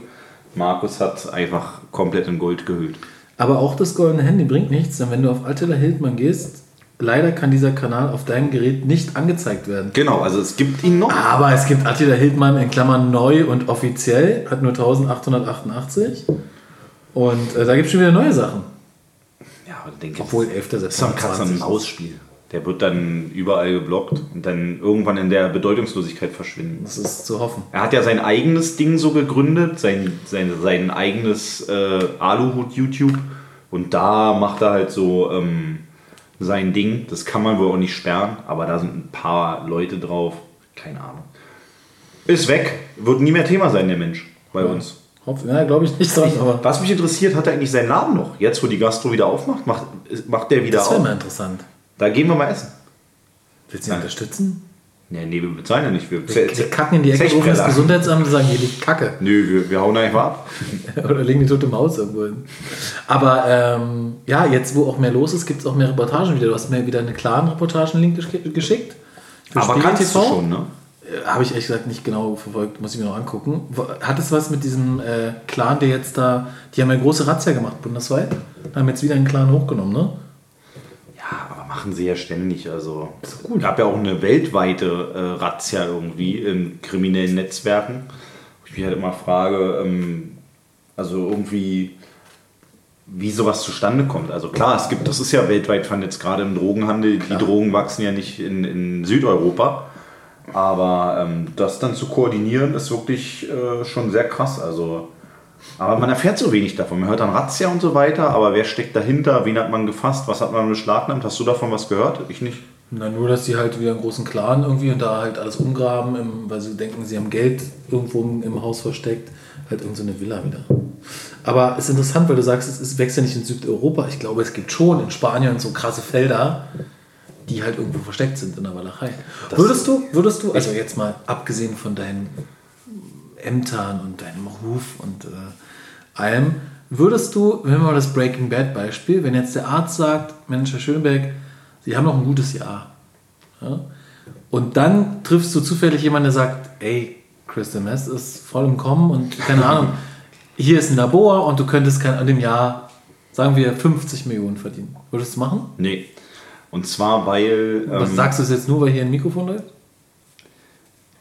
[SPEAKER 1] Markus hat einfach komplett in Gold gehüllt.
[SPEAKER 2] Aber auch das goldene Handy bringt nichts, denn wenn du auf Attila Hildmann gehst, leider kann dieser Kanal auf deinem Gerät nicht angezeigt werden.
[SPEAKER 1] Genau, also es gibt ihn noch.
[SPEAKER 2] Aber es gibt Attila Hildmann in Klammern neu und offiziell, hat nur 1888. Und äh, da gibt es schon wieder neue Sachen.
[SPEAKER 1] Ja, aber ich denke,
[SPEAKER 2] Obwohl 11.
[SPEAKER 1] das ist ein
[SPEAKER 2] September
[SPEAKER 1] Katz- und
[SPEAKER 2] 20
[SPEAKER 1] Maus-Spiel. Der wird dann überall geblockt und dann irgendwann in der Bedeutungslosigkeit verschwinden.
[SPEAKER 2] Das ist zu hoffen.
[SPEAKER 1] Er hat ja sein eigenes Ding so gegründet, sein, sein, sein eigenes äh, Aluhut-YouTube. Und da macht er halt so ähm, sein Ding. Das kann man wohl auch nicht sperren, aber da sind ein paar Leute drauf. Keine Ahnung. Ist weg. Wird nie mehr Thema sein, der Mensch, bei uns.
[SPEAKER 2] Hoff, ja, glaube ich nicht dran, aber
[SPEAKER 1] Was mich interessiert, hat er eigentlich seinen Laden noch? Jetzt, wo die Gastro wieder aufmacht, macht, macht der wieder
[SPEAKER 2] das wäre
[SPEAKER 1] auf?
[SPEAKER 2] mal interessant.
[SPEAKER 1] Da gehen wir mal essen.
[SPEAKER 2] Willst du ihn
[SPEAKER 1] Nein.
[SPEAKER 2] unterstützen?
[SPEAKER 1] Nee, nee, wir bezahlen ja nicht. Wir,
[SPEAKER 2] Wir, wir kacken in die Ecke, rufen das. Gesundheitsamt und sagen, hier liegt Kacke.
[SPEAKER 1] Nö, wir, wir hauen einfach ab.
[SPEAKER 2] Oder legen die tote Maus irgendwo hin. Aber ähm, ja, jetzt wo auch mehr los ist, gibt es auch mehr Reportagen wieder. Du hast mir wieder eine klaren Reportagen-Link gesch- geschickt.
[SPEAKER 1] Aber
[SPEAKER 2] Spiegel
[SPEAKER 1] kannst du schon, ne?
[SPEAKER 2] Äh, Habe ich ehrlich gesagt nicht genau verfolgt, muss ich mir noch angucken. Hat es was mit diesem äh, Clan, der jetzt da, die haben ja große Razzia gemacht bundesweit, haben jetzt wieder einen Clan hochgenommen, ne?
[SPEAKER 1] Machen sie ja ständig. Also es gab ja auch eine weltweite äh, Razzia irgendwie in kriminellen Netzwerken. Ich mich halt immer frage, ähm, also irgendwie, wie sowas zustande kommt. Also klar, es gibt, das ist ja weltweit vernetzt, gerade im Drogenhandel. Die Drogen wachsen ja nicht in, in Südeuropa. Aber ähm, das dann zu koordinieren, ist wirklich äh, schon sehr krass. Also, aber man erfährt so wenig davon. Man hört dann Razzia und so weiter, aber wer steckt dahinter? Wen hat man gefasst? Was hat man beschlagnahmt? Hast du davon was gehört? Ich nicht.
[SPEAKER 2] Na, nur, dass die halt wieder einen großen Clan irgendwie und da halt alles umgraben, im, weil sie denken, sie haben Geld irgendwo im, Haus versteckt. Halt irgend so eine Villa wieder. Aber es ist interessant, weil du sagst, es ist, wächst ja nicht in Südeuropa. Ich glaube, es gibt schon in Spanien so krasse Felder, die halt irgendwo versteckt sind in der Walachei. Würdest du, würdest du, also jetzt mal abgesehen von deinen Ämtern und deinem Ruf und äh, allem, würdest du, wenn wir mal das Breaking Bad Beispiel, wenn jetzt der Arzt sagt, Mensch, Herr Schönberg, Sie haben noch ein gutes Jahr. Ja? Und dann triffst du zufällig jemanden, der sagt, ey, Crystal Meth ist voll im Kommen und keine Ahnung, hier ist ein Labor und du könntest an dem Jahr, sagen wir, 50 Millionen verdienen. Würdest du machen?
[SPEAKER 1] Nee. Und zwar, weil.
[SPEAKER 2] Was
[SPEAKER 1] ähm,
[SPEAKER 2] sagst du es jetzt nur, weil hier ein Mikrofon läuft?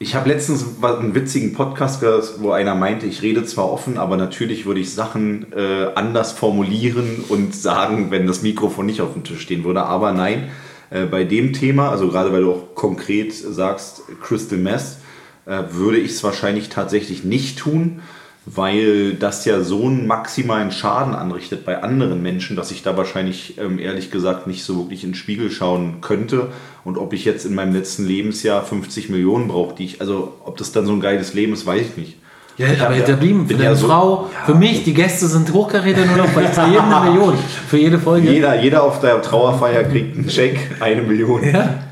[SPEAKER 1] Ich habe letztens einen witzigen Podcast gehört, wo einer meinte, ich rede zwar offen, aber natürlich würde ich Sachen äh, anders formulieren und sagen, wenn das Mikrofon nicht auf dem Tisch stehen würde. Aber nein, äh, bei dem Thema, also gerade weil du auch konkret sagst, Crystal Meth, äh, würde ich es wahrscheinlich tatsächlich nicht tun, weil das ja so einen maximalen Schaden anrichtet bei anderen Menschen, dass ich da wahrscheinlich ähm, ehrlich gesagt nicht so wirklich in den Spiegel schauen könnte. Und ob ich jetzt in meinem letzten Lebensjahr 50 Millionen brauche, die ich, also ob das dann so ein geiles Leben ist, weiß ich nicht.
[SPEAKER 2] Ja,
[SPEAKER 1] Ich
[SPEAKER 2] aber
[SPEAKER 1] hab
[SPEAKER 2] da blieben für deine
[SPEAKER 1] ja so-
[SPEAKER 2] Frau, für mich, die Gäste sind hochkaräter nur noch bei jedem eine Million. Für jede Folge.
[SPEAKER 1] Jeder, jeder auf der Trauerfeier kriegt einen Scheck, eine Million
[SPEAKER 2] Ja.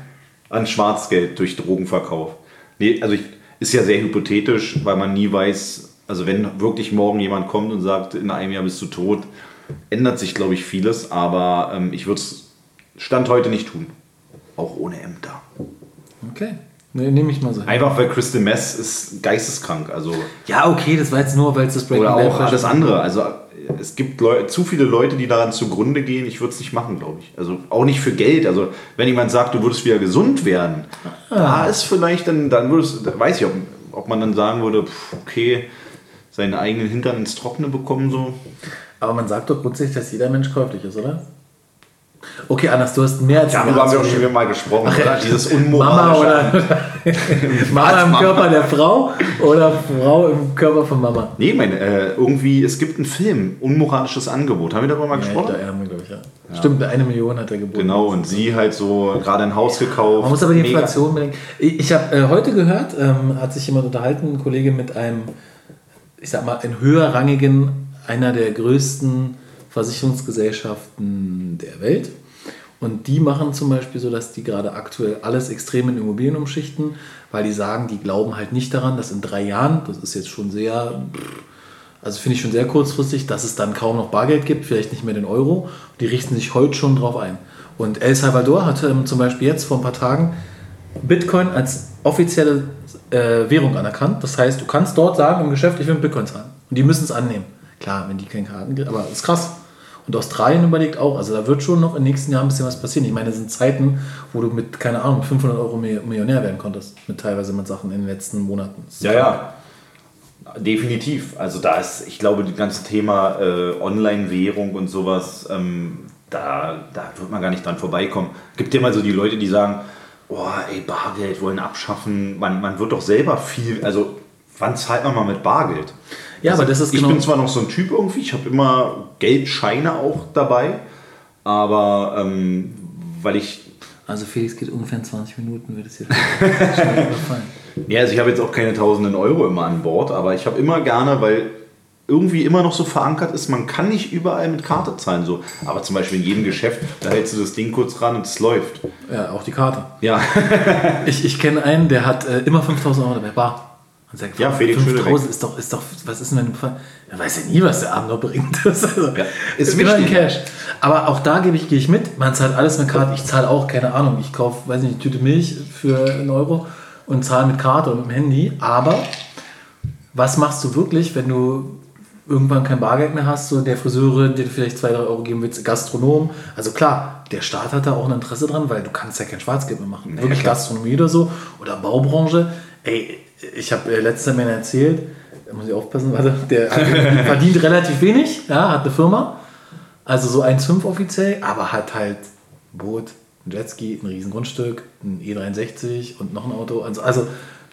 [SPEAKER 1] an Schwarzgeld durch Drogenverkauf. Nee, also ich, ist ja sehr hypothetisch, weil man nie weiß, also wenn wirklich morgen jemand kommt und sagt, in einem Jahr bist du tot, ändert sich, glaube ich, vieles, aber ähm, ich würde es Stand heute nicht tun. Auch ohne Ämter.
[SPEAKER 2] Okay. Ne, Nehme ich mal so hin.
[SPEAKER 1] Einfach weil Crystal Mess ist geisteskrank. Also,
[SPEAKER 2] Ja, okay, das war jetzt nur, weil es das Breaking
[SPEAKER 1] oder auch alles andere. Also es gibt Leu zu viele Leute, die daran zugrunde gehen. Ich würde es nicht machen, glaube ich. Also auch nicht für Geld. Also wenn jemand sagt, du würdest wieder gesund werden, da ist vielleicht dann, dann würdest, da weiß ich, ob, ob man dann sagen würde, pff, okay, seinen eigenen Hintern ins Trockene bekommen so.
[SPEAKER 2] Aber man sagt doch grundsätzlich, dass jeder Mensch käuflich ist, oder? Okay, Anders, du hast mehr als ein
[SPEAKER 1] Darüber haben wir auch schon wieder mal gesprochen,
[SPEAKER 2] Ach ja,
[SPEAKER 1] oder? Dieses
[SPEAKER 2] Mama
[SPEAKER 1] unmoralische.
[SPEAKER 2] oder Mama im
[SPEAKER 1] Mama.
[SPEAKER 2] Körper der Frau oder Frau im Körper von Mama.
[SPEAKER 1] Nee, mein, äh, irgendwie, es gibt einen Film, Unmoralisches Angebot. Haben wir darüber mal
[SPEAKER 2] Ja,
[SPEAKER 1] gesprochen?
[SPEAKER 2] da haben wir, glaube ich, ja. Stimmt, eine Million hat er geboten.
[SPEAKER 1] Genau, und sie halt so gerade ein Haus gekauft.
[SPEAKER 2] Man muss aber die. Inflation bedenken. Ich, ich habe äh, heute gehört, ähm, hat sich jemand unterhalten, ein Kollege mit einem, ich sag mal, einen höherrangigen, einer der größten Versicherungsgesellschaften der Welt. Und die machen zum Beispiel so, dass die gerade aktuell alles extrem in Immobilien umschichten, weil die sagen, die glauben halt nicht daran, dass in drei Jahren, das ist jetzt schon sehr, also finde ich schon sehr kurzfristig, dass es dann kaum noch Bargeld gibt, vielleicht nicht mehr den Euro. Die richten sich heute schon drauf ein. Und El Salvador hat ähm, zum Beispiel jetzt vor ein paar Tagen Bitcoin als offizielle äh, Währung anerkannt. Das heißt, du kannst dort sagen im Geschäft, ich will mit Bitcoin zahlen. Und die müssen es annehmen. Klar, wenn die keine Karten kriegen, aber ist krass. Und Australien überlegt auch, also da wird schon noch in den nächsten Jahren ein bisschen was passieren. Ich meine, es sind Zeiten, wo du mit, keine Ahnung, 500 Euro Mi- Millionär werden konntest. Mit teilweise mit Sachen in den letzten Monaten. Das
[SPEAKER 1] Ja, ja. Definitiv. Also da ist, ich glaube, das ganze Thema äh, Online-Währung und sowas, ähm, da, da wird man gar nicht dran vorbeikommen. Gibt ja mal so die Leute, die sagen, oh, ey, Bargeld wollen abschaffen. Man, man wird doch selber viel, also wann zahlt man mal mit Bargeld?
[SPEAKER 2] Ja,
[SPEAKER 1] Also
[SPEAKER 2] aber das ist
[SPEAKER 1] ich
[SPEAKER 2] genau.
[SPEAKER 1] bin zwar noch so ein Typ irgendwie, ich habe immer Geldscheine auch dabei, aber ähm, weil ich
[SPEAKER 2] Also Felix geht ungefähr in 20 Minuten, wird es hier überfallen.
[SPEAKER 1] Ja, also ich habe jetzt auch keine tausenden Euro immer an Bord, aber ich habe immer gerne, weil irgendwie immer noch so verankert ist, man kann nicht überall mit Karte zahlen. So. Aber zum Beispiel in jedem Geschäft, da hältst du das Ding kurz ran und es läuft.
[SPEAKER 2] Ja, auch die Karte.
[SPEAKER 1] Ja,
[SPEAKER 2] Ich, ich kenne einen, der hat äh, immer 5000 Euro dabei, bar. Und sagt,
[SPEAKER 1] Ja, Felix
[SPEAKER 2] 5000 ist doch, ist doch, was ist denn, wenn du, er weiß ja nie, was der Abend noch bringt. Also,
[SPEAKER 1] Ja, ist
[SPEAKER 2] ist immer in. Cash. Aber auch da gebe ich, gehe ich mit, man zahlt alles mit Karte. Ich zahle auch, keine Ahnung, ich kaufe, weiß nicht, eine Tüte Milch für einen Euro und zahle mit Karte und mit dem Handy. Aber was machst du wirklich, wenn du irgendwann kein Bargeld mehr hast, so der Friseurin, dir vielleicht 2, 3 Euro geben willst, Gastronom. Also klar, der Staat hat da auch ein Interesse dran, weil du kannst ja kein Schwarzgeld mehr machen. Wirklich
[SPEAKER 1] klar.
[SPEAKER 2] Gastronomie oder so oder Baubranche. Ey, ich habe äh, letztes Mal erzählt, da muss ich aufpassen, warte, der verdient relativ wenig, ja, hat eine Firma, also so 1,5 offiziell, aber hat halt Boot, ein Jetski, ein riesen Grundstück, ein E63 und noch ein Auto. Also, also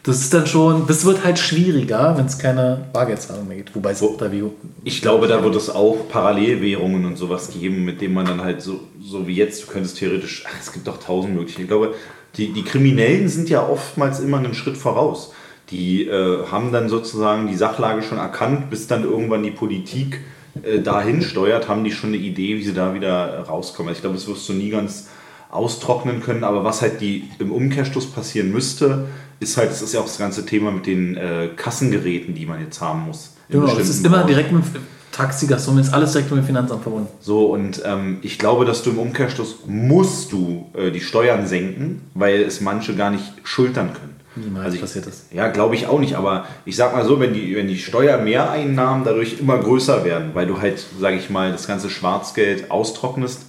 [SPEAKER 2] das ist dann schon, das wird halt schwieriger, wenn es keine Bargeldzahlung mehr gibt. Wobei es da wie
[SPEAKER 1] ich glaube, da wird es auch Parallelwährungen und sowas geben, mit denen man dann halt so, so wie jetzt, du könntest theoretisch, ach, es gibt doch tausend Möglichkeiten. Ich glaube, die, die Kriminellen sind ja oftmals immer einen Schritt voraus. Die äh, haben dann sozusagen die Sachlage schon erkannt, bis dann irgendwann die Politik äh, dahin steuert, haben die schon eine Idee, wie sie da wieder rauskommen. Also ich glaube, das wirst du nie ganz austrocknen können, aber was halt die im Umkehrschluss passieren müsste, ist halt, das ist ja auch das ganze Thema mit den äh, Kassengeräten, die man jetzt haben muss.
[SPEAKER 2] Genau, das ist immer
[SPEAKER 1] Branchen.
[SPEAKER 2] direkt mit Taxi, Gastronomie, ist alles direkt mit dem Finanzamt verbunden.
[SPEAKER 1] So, und ähm, ich glaube, dass du im Umkehrschluss musst du äh, die Steuern senken, weil es manche gar nicht schultern können.
[SPEAKER 2] Niemals
[SPEAKER 1] Also ich-
[SPEAKER 2] passiert das.
[SPEAKER 1] Ja, glaube ich auch nicht, aber ich sag mal so, wenn die, wenn die Steuermehreinnahmen dadurch immer größer werden, weil du halt, sage ich mal, das ganze Schwarzgeld austrocknest,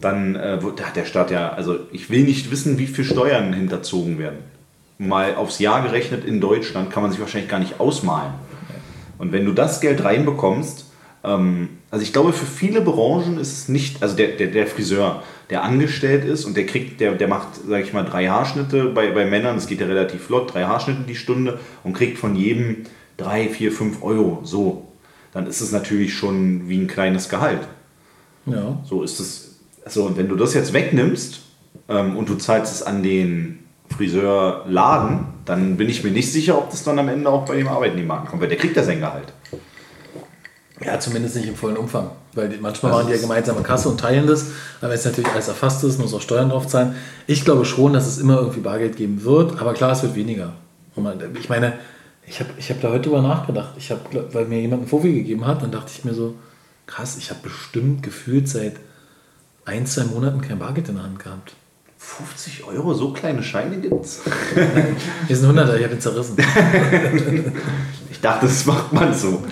[SPEAKER 1] dann äh, hat der Staat ja, also ich will nicht wissen, wie viel Steuern hinterzogen werden. Mal aufs Jahr gerechnet in Deutschland kann man sich wahrscheinlich gar nicht ausmalen. Und wenn du das Geld reinbekommst, ähm, also ich glaube, für viele Branchen ist es nicht, also der, der, der Friseur, der angestellt ist und der kriegt, der, der macht, sage ich mal, drei Haarschnitte bei, bei Männern, das geht ja relativ flott, drei Haarschnitte die Stunde und kriegt von jedem 3, 4, 5 Euro, so, dann ist es natürlich schon wie ein kleines Gehalt.
[SPEAKER 2] Ja.
[SPEAKER 1] So ist es. Also, und wenn du das jetzt wegnimmst ähm, und du zahlst es an den Friseurladen, dann bin ich mir nicht sicher, ob das dann am Ende auch bei dem Arbeitnehmer ankommt, weil der kriegt ja sein Gehalt.
[SPEAKER 2] Ja, zumindest nicht im vollen Umfang. Weil manchmal
[SPEAKER 1] Also
[SPEAKER 2] machen die ja gemeinsame Kasse und teilen das. Aber wenn es natürlich alles erfasst ist, muss auch Steuern drauf zahlen. Ich glaube schon, dass es immer irgendwie Bargeld geben wird. Aber klar, es wird weniger. Ich meine, ich habe ich hab da heute drüber nachgedacht. Ich habe, weil mir jemand einen Fofi gegeben hat, dann dachte ich mir so, krass, ich habe bestimmt gefühlt seit ein, zwei Monaten kein Bargeld in der Hand gehabt.
[SPEAKER 1] 50 Euro, so kleine Scheine gibt's?
[SPEAKER 2] Hier ist ein 100er, ich habe ihn zerrissen.
[SPEAKER 1] Ich dachte, das macht man so.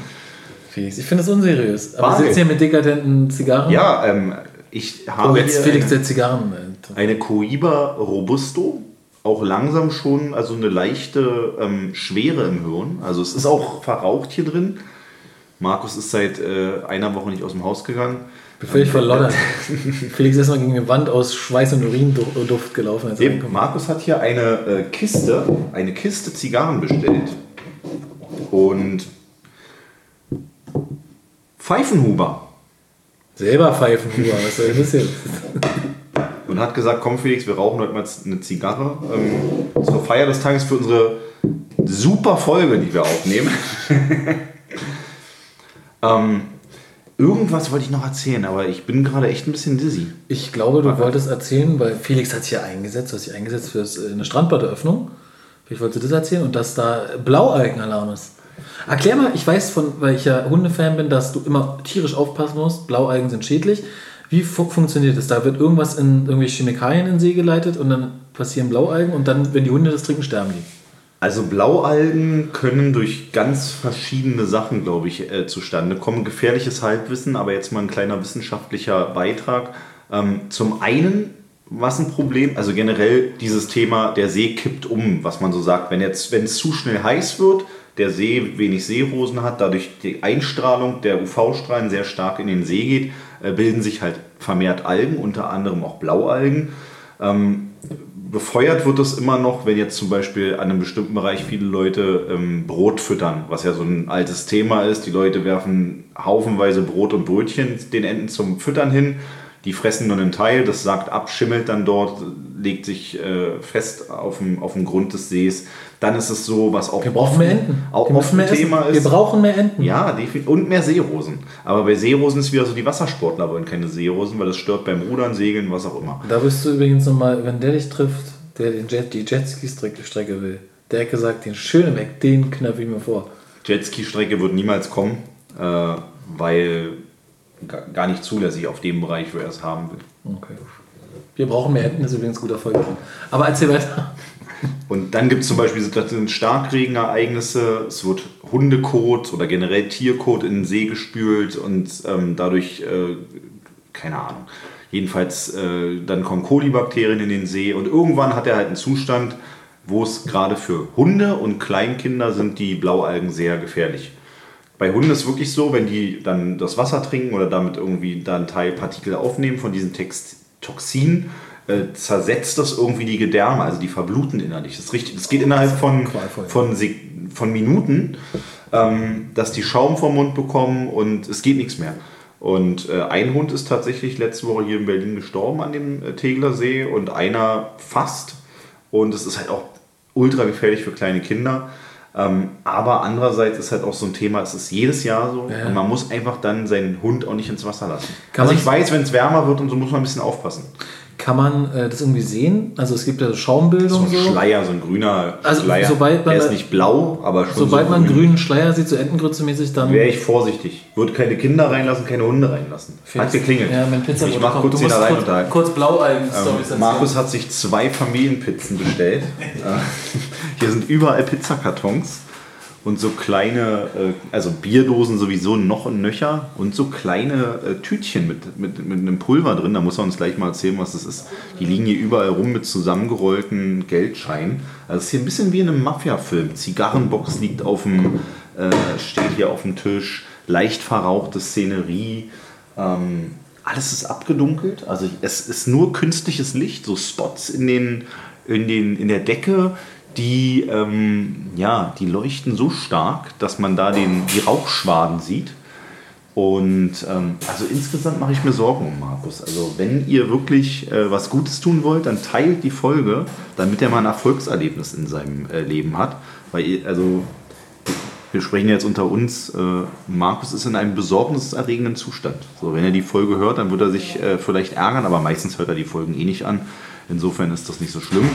[SPEAKER 2] Felix, ich finde das unseriös. Aber
[SPEAKER 1] Bargeld.
[SPEAKER 2] sitzen hier mit dekadenten Zigarren.
[SPEAKER 1] Ja, ähm, ich
[SPEAKER 2] Oh,
[SPEAKER 1] habe
[SPEAKER 2] jetzt
[SPEAKER 1] hier
[SPEAKER 2] Felix
[SPEAKER 1] eine,
[SPEAKER 2] der Zigarren.
[SPEAKER 1] eine Coiba Robusto. Auch langsam schon, also eine leichte ähm, Schwere im Hirn. Also es ist auch verraucht hier drin. Markus ist seit äh, einer Woche nicht aus dem Haus gegangen.
[SPEAKER 2] Bin völlig verloddert. Felix ist erstmal gegen eine Wand aus Schweiß und Urinduft gelaufen. Als
[SPEAKER 1] Eben. Markus hat hier eine äh, Kiste, eine Kiste Zigarren bestellt. Und Pfeifenhuber.
[SPEAKER 2] Selber pfeifen, Huber, was soll das jetzt?
[SPEAKER 1] Und hat gesagt, komm Felix, wir rauchen heute mal eine Zigarre. Ähm, zur Feier des Tages für unsere super Folge, die wir aufnehmen. ähm, irgendwas wollte ich noch erzählen, aber ich bin gerade echt ein bisschen dizzy.
[SPEAKER 2] Ich glaube, du wolltest erzählen, weil Felix hat sich ja eingesetzt, du hast dich eingesetzt für äh, eine Strandbaderöffnung. Vielleicht wolltest du das erzählen und dass da Blaualgenalarm ist. Erklär mal, ich weiß von, weil ich ja Hundefan bin, dass du immer tierisch aufpassen musst. Blaualgen sind schädlich. Wie fu funktioniert das? Da wird irgendwas in irgendwelche Chemikalien in den See geleitet und dann passieren Blaualgen und dann, wenn die Hunde das trinken, sterben die.
[SPEAKER 1] Also Blaualgen können durch ganz verschiedene Sachen, glaube ich, äh, zustande kommen. Gefährliches Halbwissen, aber jetzt mal ein kleiner wissenschaftlicher Beitrag. Ähm, zum einen, was ein Problem, also generell dieses Thema, der See kippt um, was man so sagt. Wenn es zu schnell heiß wird, der See wenig Seerosen hat, dadurch die Einstrahlung der UV-Strahlen sehr stark in den See geht, äh, bilden sich halt vermehrt Algen, unter anderem auch Blaualgen. Ähm, befeuert wird es immer noch, wenn jetzt zum Beispiel an einem bestimmten Bereich viele Leute ähm, Brot füttern, was ja so ein altes Thema ist. Die Leute werfen haufenweise Brot und Brötchen den Enten zum Füttern hin. Die fressen nur einen Teil, das sagt ab, schimmelt dann dort, legt sich äh, fest auf dem, auf dem Grund des Sees. Dann ist es so, was auch
[SPEAKER 2] Wir brauchen mehr Enten.
[SPEAKER 1] auch
[SPEAKER 2] Wir
[SPEAKER 1] oft ein
[SPEAKER 2] mehr essen.
[SPEAKER 1] Thema ist.
[SPEAKER 2] Wir brauchen mehr Enten.
[SPEAKER 1] Ja, definitiv. Und mehr Seerosen. Aber bei Seerosen ist wieder so, die Wassersportler wollen keine Seerosen, weil das stört beim Rudern, Segeln, was auch immer.
[SPEAKER 2] Da wirst du übrigens nochmal, wenn der dich trifft, der den Jet, die Jetski-Strecke will, der hat gesagt, den schönen weg, den knöpfe ich mir vor.
[SPEAKER 1] Jetski-Strecke wird niemals kommen, äh, weil gar nicht zulässig auf dem Bereich, wo er es haben will.
[SPEAKER 2] Okay. Wir brauchen mehr Enten, ist übrigens guter Folge. Aber erzähl weiter.
[SPEAKER 1] Und dann gibt es zum Beispiel Situationen, Starkregenereignisse, es wird Hundekot oder generell Tierkot in den See gespült und ähm, dadurch, äh, keine Ahnung, jedenfalls äh, dann kommen Kolibakterien in den See und irgendwann hat er halt einen Zustand, wo es gerade für Hunde und Kleinkinder sind die Blaualgen sehr gefährlich. Bei Hunden ist wirklich so, wenn die dann das Wasser trinken oder damit irgendwie dann Teil Partikel aufnehmen von diesen Text Toxinen, äh, zersetzt das irgendwie die Gedärme, also die verbluten innerlich. Das, richtig, das geht innerhalb von, von, von Minuten, ähm, dass die Schaum vom Mund bekommen und es geht nichts mehr. Und äh, ein Hund ist tatsächlich letzte Woche hier in Berlin gestorben an dem äh, Tegeler See und einer fast. Und es ist halt auch ultra gefährlich für kleine Kinder. Ähm, aber andererseits ist halt auch so ein Thema, es ist jedes Jahr so
[SPEAKER 2] Ja.
[SPEAKER 1] und man muss einfach dann seinen Hund auch nicht ins Wasser lassen.
[SPEAKER 2] Kann
[SPEAKER 1] also ich weiß, wenn es wärmer wird und so muss man ein bisschen aufpassen.
[SPEAKER 2] Kann man äh, das irgendwie sehen? Also es gibt ja so
[SPEAKER 1] So
[SPEAKER 2] Schaumbildung
[SPEAKER 1] ein
[SPEAKER 2] so.
[SPEAKER 1] Schleier, so ein grüner
[SPEAKER 2] Also,
[SPEAKER 1] Schleier.
[SPEAKER 2] sobald man
[SPEAKER 1] Der ist
[SPEAKER 2] da-
[SPEAKER 1] nicht blau, aber schon
[SPEAKER 2] Sobald
[SPEAKER 1] so
[SPEAKER 2] man einen
[SPEAKER 1] grün.
[SPEAKER 2] grünen Schleier sieht, so Entengrütze-mäßig, dann...
[SPEAKER 1] Wäre ich vorsichtig. Würde keine Kinder reinlassen, keine Hunde reinlassen. Hat geklingelt.
[SPEAKER 2] Ja, mein Pizza
[SPEAKER 1] ich mach kurz
[SPEAKER 2] musst
[SPEAKER 1] allein
[SPEAKER 2] kurz,
[SPEAKER 1] unterhalten.
[SPEAKER 2] kurz Blaualgen-Storys
[SPEAKER 1] Ähm, Markus hat sich zwei Familienpizzen bestellt. Hier sind überall Pizzakartons und so kleine, äh, also Bierdosen sowieso noch und nöcher und so kleine äh, Tütchen mit, mit, mit einem Pulver drin. Da muss er uns gleich mal erzählen, was das ist. Die liegen hier überall rum mit zusammengerollten Geldscheinen. Also es ist hier ein bisschen wie in einem Mafia-Film. Zigarrenbox liegt auf dem, äh, steht hier auf dem Tisch, leicht verrauchte Szenerie. Ähm, alles ist abgedunkelt. Also es ist nur künstliches Licht, so Spots in, den, in, den, in der Decke. Die, ähm, ja, die leuchten so stark, dass man da den, die Rauchschwaden sieht. Und ähm, also insgesamt mache ich mir Sorgen um Markus. Also wenn ihr wirklich äh, was Gutes tun wollt, dann teilt die Folge, damit er mal ein Erfolgserlebnis in seinem äh, Leben hat. Weil also wir sprechen jetzt unter uns, äh, Markus ist in einem besorgniserregenden Zustand. So, wenn er die Folge hört, dann wird er sich äh, vielleicht ärgern, aber meistens hört er die Folgen eh nicht an. Insofern ist das nicht so schlimm.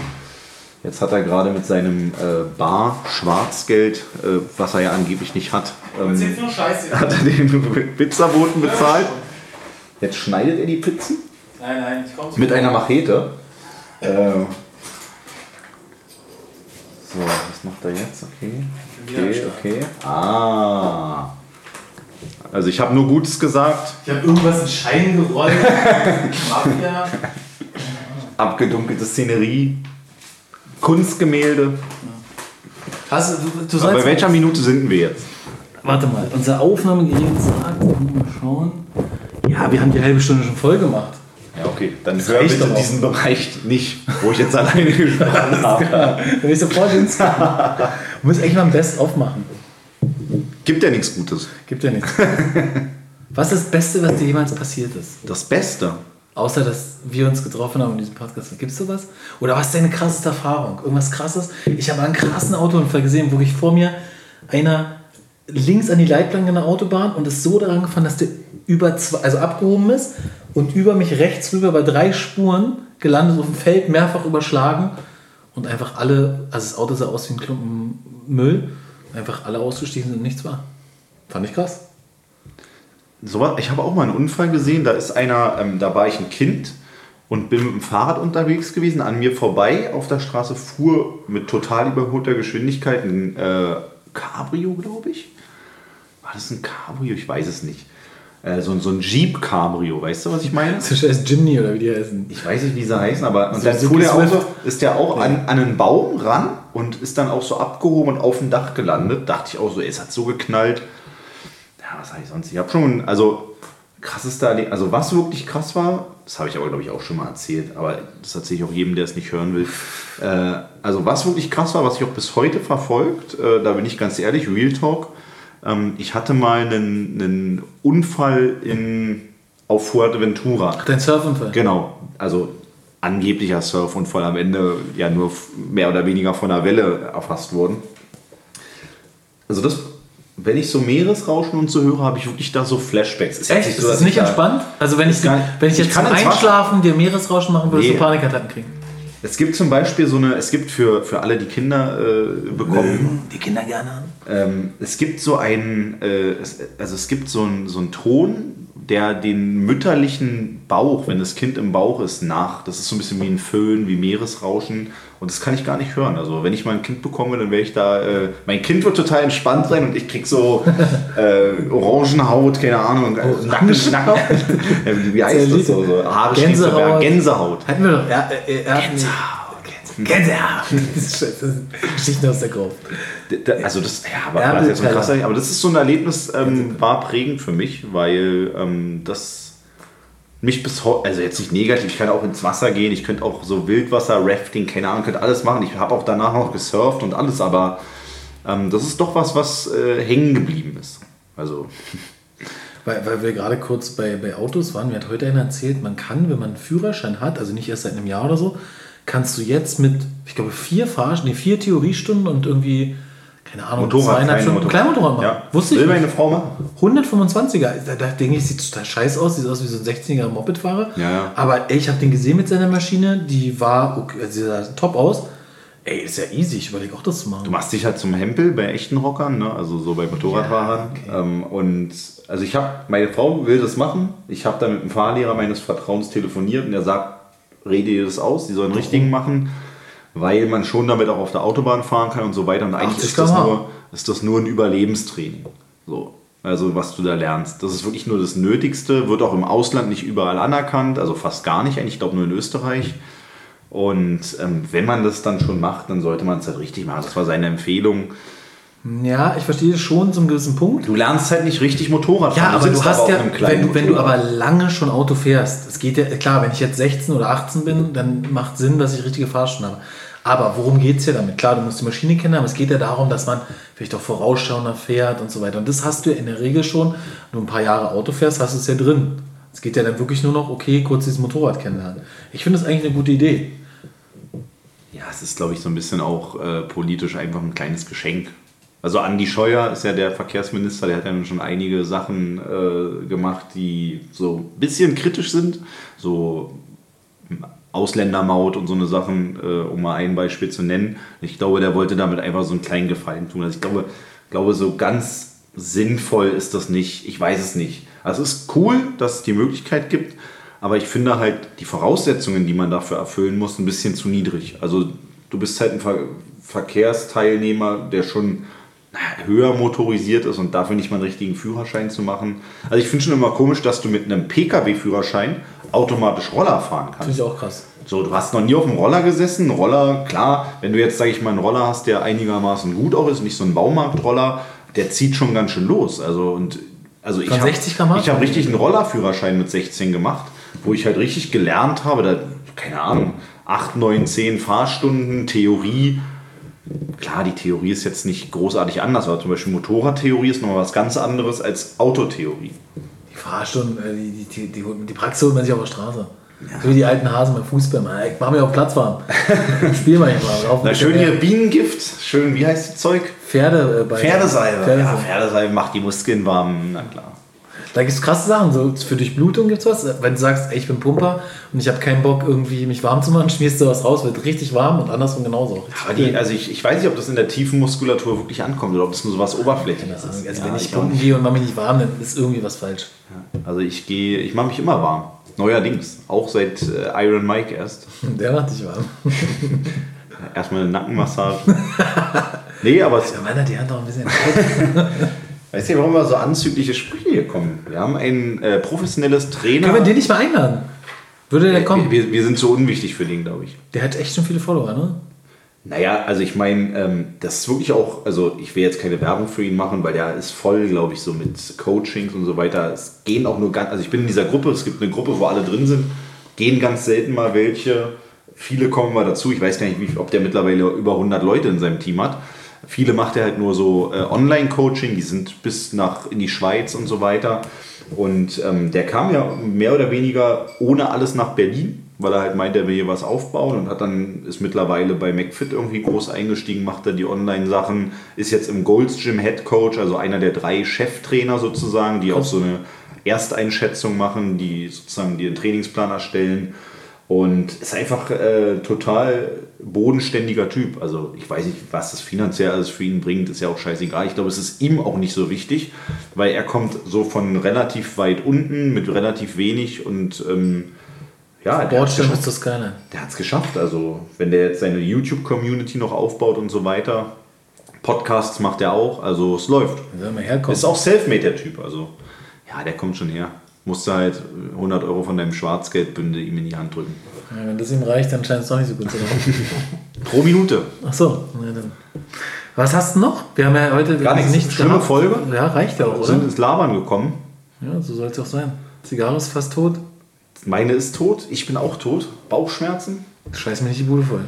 [SPEAKER 1] Jetzt hat er gerade mit seinem äh, Bar Schwarzgeld, äh, was er ja angeblich nicht hat, ähm, hat er den Pizzaboten bezahlt. Jetzt schneidet er die Pizzen
[SPEAKER 2] Nein, nein, ich komme
[SPEAKER 1] mit einer Machete. Äh, so, was macht er jetzt? Okay. Okay, okay. Ah. Also ich habe nur Gutes gesagt.
[SPEAKER 2] Ich habe irgendwas in Schein gerollt. Mafia.
[SPEAKER 1] Abgedunkelte Szenerie. Kunstgemälde.
[SPEAKER 2] Hast du, du,
[SPEAKER 1] bei welcher Minute sind wir jetzt?
[SPEAKER 2] Warte mal, unser Aufnahmegerät sagt, mal schauen. Ja, wir haben die halbe Stunde schon voll gemacht.
[SPEAKER 1] Ja, okay. Dann
[SPEAKER 2] Das
[SPEAKER 1] hör bitte diesen Bereich nicht, wo ich jetzt alleine gesprochen habe.
[SPEAKER 2] Wenn ich sofort ins. Du musst echt mal ein Best aufmachen.
[SPEAKER 1] Gibt ja nichts Gutes.
[SPEAKER 2] Gibt ja nichts. Was ist das Beste, was dir jemals passiert ist?
[SPEAKER 1] Das Beste.
[SPEAKER 2] Außer, dass wir uns getroffen haben in diesem Podcast. Gibt es sowas? Oder was ist deine krasseste Erfahrung? Irgendwas krasses? Ich habe einen krassen Autounfall gesehen, wo ich vor mir einer links an die Leitplanke in der Autobahn und ist so daran gefahren, dass der über zwei, also abgehoben ist und über mich rechts rüber bei drei Spuren gelandet auf dem Feld, mehrfach überschlagen und einfach alle, also das Auto sah aus wie ein Klumpen Müll, einfach alle ausgestiegen sind und nichts war. Fand ich krass.
[SPEAKER 1] So, was- ich habe auch mal einen Unfall gesehen. Da ist einer, ähm, da war ich ein Kind und bin mit dem Fahrrad unterwegs gewesen. An mir vorbei auf der Straße fuhr mit total überholter Geschwindigkeit ein äh, Cabrio, glaube ich. War das ein Cabrio? Ich weiß es nicht. Äh, so, ein- so ein Jeep Cabrio, weißt du, was ich meine?
[SPEAKER 2] Das ist scheiß Jimny oder wie die heißen.
[SPEAKER 1] Ich weiß nicht, wie sie heißen, aber und
[SPEAKER 2] So
[SPEAKER 1] dann fuhr der auch so, ist der auch an, an einen Baum ran und ist dann auch so abgehoben und auf dem Dach gelandet. Dachte ich auch so, ey, es hat so geknallt. Ja, was habe ich sonst? Ich habe schon, also krassester, Erle- also was wirklich krass war, das habe ich aber glaube ich auch schon mal erzählt, aber das erzähle ich auch jedem, der es nicht hören will. Äh, also was wirklich krass war, was ich auch bis heute verfolgt, äh, da bin ich ganz ehrlich, Real Talk. Ähm, ich hatte mal einen, einen Unfall in, auf Fuerteventura.
[SPEAKER 2] Dein Surfunfall.
[SPEAKER 1] Genau, also angeblicher Surfunfall am Ende ja nur mehr oder weniger von einer Welle erfasst worden. Also das, wenn ich so Meeresrauschen und so höre, habe ich wirklich da so Flashbacks. Ist
[SPEAKER 2] Echt?
[SPEAKER 1] nicht
[SPEAKER 2] Ist
[SPEAKER 1] so,
[SPEAKER 2] das
[SPEAKER 1] dass ich
[SPEAKER 2] nicht entspannt? Also wenn ich,
[SPEAKER 1] Ist gar-
[SPEAKER 2] wenn ich
[SPEAKER 1] ich
[SPEAKER 2] jetzt
[SPEAKER 1] kann
[SPEAKER 2] zum Einschlafen dir Meeresrauschen machen würde,
[SPEAKER 1] Nee.
[SPEAKER 2] du Panikattacken kriegen.
[SPEAKER 1] Es gibt zum Beispiel so eine, es gibt für, für alle, die Kinder äh, bekommen,
[SPEAKER 2] Die Kinder gerne.
[SPEAKER 1] Ähm, es gibt so einen, äh, es, also es gibt so einen, so einen Ton, der den mütterlichen Bauch, wenn das Kind im Bauch ist, nach. Das ist so ein bisschen wie ein Föhn, wie Meeresrauschen. Und das kann ich gar nicht hören. Also wenn ich mal ein Kind bekomme, dann werde ich da. Äh, mein Kind wird total entspannt sein und ich krieg so äh, Orangenhaut, keine Ahnung, äh, Nacken, Nacken. Ja, wie heißt das so? so Haare.
[SPEAKER 2] Gänsehaut.
[SPEAKER 1] Gänsehaut.
[SPEAKER 2] Hatten wir doch. Ja, äh, er hat Gänsehaut. Das ist scheiße. Geschichten aus der Gruft.
[SPEAKER 1] Also das, ja, aber, war das jetzt so
[SPEAKER 2] Teller.
[SPEAKER 1] krass, aber das ist so ein Erlebnis, ähm, war prägend für mich, weil ähm, das mich bis heute, also jetzt nicht negativ, ich kann auch ins Wasser gehen, ich könnte auch so Wildwasser, Rafting, keine Ahnung, könnte alles machen. Ich habe auch danach noch gesurft und alles, aber ähm, das ist doch was, was äh, hängen geblieben ist. Also
[SPEAKER 2] Weil, weil wir gerade kurz bei, bei Autos waren, mir hat heute einer erzählt, man kann, wenn man einen Führerschein hat, also nicht erst seit einem Jahr oder so, kannst du jetzt mit, ich glaube, vier Fahr nee, vier Theoriestunden und irgendwie, keine Ahnung,
[SPEAKER 1] Motorrad,
[SPEAKER 2] zweieinhalb Stunden
[SPEAKER 1] Motorrad.
[SPEAKER 2] Kleinmotorrad machen.
[SPEAKER 1] Ja.
[SPEAKER 2] Wusste ich
[SPEAKER 1] Will
[SPEAKER 2] nicht.
[SPEAKER 1] meine Frau machen.
[SPEAKER 2] 125er, da, da denke ich, sieht total scheiße aus, sieht aus wie so ein 16er Mopedfahrer.
[SPEAKER 1] Ja, ja.
[SPEAKER 2] Aber ey, ich habe den gesehen mit seiner Maschine, die war, okay, also die sah top aus. Ey, ist ja easy, ich überlege auch das machen.
[SPEAKER 1] Du machst dich halt zum Hempel bei echten Rockern, ne? also so bei Motorradfahrern. Ähm, und also ich habe, meine Frau will das machen. Ich habe da mit dem Fahrlehrer meines Vertrauens telefoniert und er sagt, rede dir das aus, die sollen einen richtigen machen, weil man schon damit auch auf der Autobahn fahren kann und so weiter. Und eigentlich
[SPEAKER 2] 80
[SPEAKER 1] ist das, nur, ist das nur ein Überlebenstraining. So. Also was du da lernst. Das ist wirklich nur das Nötigste, wird auch im Ausland nicht überall anerkannt, also fast gar nicht, eigentlich ich glaube nur in Österreich. Und ähm, wenn man das dann schon macht, dann sollte man es halt richtig machen. Das war seine Empfehlung.
[SPEAKER 2] Ja, ich verstehe das schon zum gewissen Punkt.
[SPEAKER 1] Du lernst halt nicht richtig Motorrad
[SPEAKER 2] Ja,
[SPEAKER 1] fahren.
[SPEAKER 2] aber du
[SPEAKER 1] sitzt
[SPEAKER 2] hast
[SPEAKER 1] auf
[SPEAKER 2] ja, wenn, du- wenn du aber lange schon Auto fährst, es geht ja, klar, wenn ich jetzt 16 oder 18 bin, dann macht Sinn, dass ich richtige Fahrstunde habe. Aber worum geht es ja damit? Klar, du musst die Maschine kennen, aber es geht ja darum, dass man vielleicht auch vorausschauender fährt und so weiter. Und das hast du ja in der Regel schon. Wenn du ein paar Jahre Auto fährst, hast du es ja drin. Es geht ja dann wirklich nur noch, okay, kurz dieses Motorrad kennenlernen. Ich finde das eigentlich eine gute Idee.
[SPEAKER 1] Ja, es ist, glaube ich, so ein bisschen auch äh, politisch einfach ein kleines Geschenk. Also Andi Scheuer ist ja der Verkehrsminister, der hat ja schon einige Sachen äh, gemacht, die so ein bisschen kritisch sind. So Ausländermaut und so eine Sachen, äh, um mal ein Beispiel zu nennen. Ich glaube, der wollte damit einfach so einen kleinen Gefallen tun. Also ich glaube, glaube so ganz sinnvoll ist das nicht. Ich weiß es nicht. Also es ist cool, dass es die Möglichkeit gibt, aber ich finde halt die Voraussetzungen, die man dafür erfüllen muss, ein bisschen zu niedrig. Also du bist halt ein Ver Verkehrsteilnehmer, der schon höher motorisiert ist und dafür nicht mal einen richtigen Führerschein zu machen. Also ich finde schon immer komisch, dass du mit einem Pkw-Führerschein automatisch Roller fahren kannst.
[SPEAKER 2] Finde ich auch krass.
[SPEAKER 1] So, du hast noch nie auf einem Roller gesessen. Ein Roller, klar, wenn du jetzt, sage ich mal, einen Roller hast, der einigermaßen gut auch ist, nicht so ein Baumarktroller, der zieht schon ganz schön los. Also und also ich habe hab richtig einen Rollerführerschein mit 16 gemacht, wo ich halt richtig gelernt habe, da, keine Ahnung, 8, 9, 10 Fahrstunden, Theorie. Klar, die Theorie ist jetzt nicht großartig anders, aber zum Beispiel Motorradtheorie ist nochmal was ganz anderes als Autotheorie.
[SPEAKER 2] Die Fahrstunden, äh, die, die, die, die Praxis holt man sich auf der Straße. Ja. So wie die alten Hasen beim Fußball. Ich mach mir auch Platz warm. Spiel mal mal.
[SPEAKER 1] Na, schön hier Bienengift. Schön, wie heißt das Zeug?
[SPEAKER 2] Pferde,
[SPEAKER 1] äh, Pferdesalbe. Pferdesalbe. Ja, Pferdesalbe macht die Muskeln warm. Na klar.
[SPEAKER 2] Da gibt es krasse Sachen. So für Durchblutung gibt es was. Wenn du sagst, ey, ich bin Pumper und ich habe keinen Bock, irgendwie mich warm zu machen, schmierst du was raus, wird richtig warm und andersrum genauso.
[SPEAKER 1] Aber die, also ich, ich weiß nicht, ob das in der tiefen Muskulatur wirklich ankommt oder ob das nur so was Oberflächliches ist.
[SPEAKER 2] Also ja, wenn ich, pumpen gehe und mache mich nicht warm, dann ist irgendwie was falsch.
[SPEAKER 1] Ja. Also ich gehe, ich mache mich immer warm. Neuerdings. Auch seit äh, Iron Mike erst.
[SPEAKER 2] Der macht dich warm.
[SPEAKER 1] Erstmal eine Nackenmassage. nee, aber.
[SPEAKER 2] Ja, meiner, die hat doch ein bisschen.
[SPEAKER 1] Weißt du, warum wir so anzügliche Sprüche hier kommen? Wir haben ein äh, professionelles Trainer.
[SPEAKER 2] Können wir den nicht mal einladen? Würde der kommen?
[SPEAKER 1] Wir, wir sind so unwichtig für den, glaube ich.
[SPEAKER 2] Der hat echt schon viele Follower, ne?
[SPEAKER 1] Naja, also ich meine, ähm, das ist wirklich auch, also ich will jetzt keine Werbung für ihn machen, weil der ist voll, glaube ich, so mit Coachings und so weiter. Es gehen auch nur ganz, also ich bin in dieser Gruppe, es gibt eine Gruppe, wo alle drin sind, gehen ganz selten mal welche. Viele kommen mal dazu. Ich weiß gar nicht, wie, ob der mittlerweile über 100 Leute in seinem Team hat. Viele macht er halt nur so äh, Online-Coaching, die sind bis nach in die Schweiz und so weiter. Und ähm, der kam ja mehr oder weniger ohne alles nach Berlin weil er halt meint, er will hier was aufbauen und hat dann, ist mittlerweile bei McFit irgendwie groß eingestiegen, macht er die Online-Sachen, ist jetzt im Gold's Gym Head Coach, also einer der drei Cheftrainer sozusagen, die auch so eine Ersteinschätzung machen, die sozusagen den Trainingsplan erstellen. Und ist einfach äh, total bodenständiger Typ. Also ich weiß nicht, was das finanziell alles für ihn bringt, ist ja auch scheißegal. Ich glaube, es ist ihm auch nicht so wichtig, weil er kommt so von relativ weit unten mit relativ wenig und ähm, ja,
[SPEAKER 2] Sportschirm ist das keine.
[SPEAKER 1] Der hat es geschafft. Also, wenn der jetzt seine YouTube-Community noch aufbaut und so weiter, Podcasts macht er auch, also es läuft. Ist auch selfmade der Typ, also ja, der kommt schon her. Musst du halt 100 Euro von deinem Schwarzgeldbündel ihm in die Hand drücken.
[SPEAKER 2] Ja, wenn das ihm reicht, dann scheint es doch nicht so gut zu laufen.
[SPEAKER 1] Pro Minute.
[SPEAKER 2] Ach so. Was hast du noch? Wir haben ja heute
[SPEAKER 1] Gar nichts. nichts schlimme gehabt. Folge.
[SPEAKER 2] Ja, reicht ja auch,
[SPEAKER 1] oder? Wir sind ins Labern gekommen.
[SPEAKER 2] Ja, so soll es auch sein. Zigarre ist fast tot.
[SPEAKER 1] Meine ist tot, ich bin auch tot. Bauchschmerzen.
[SPEAKER 2] Scheiß mir nicht die Bude voll.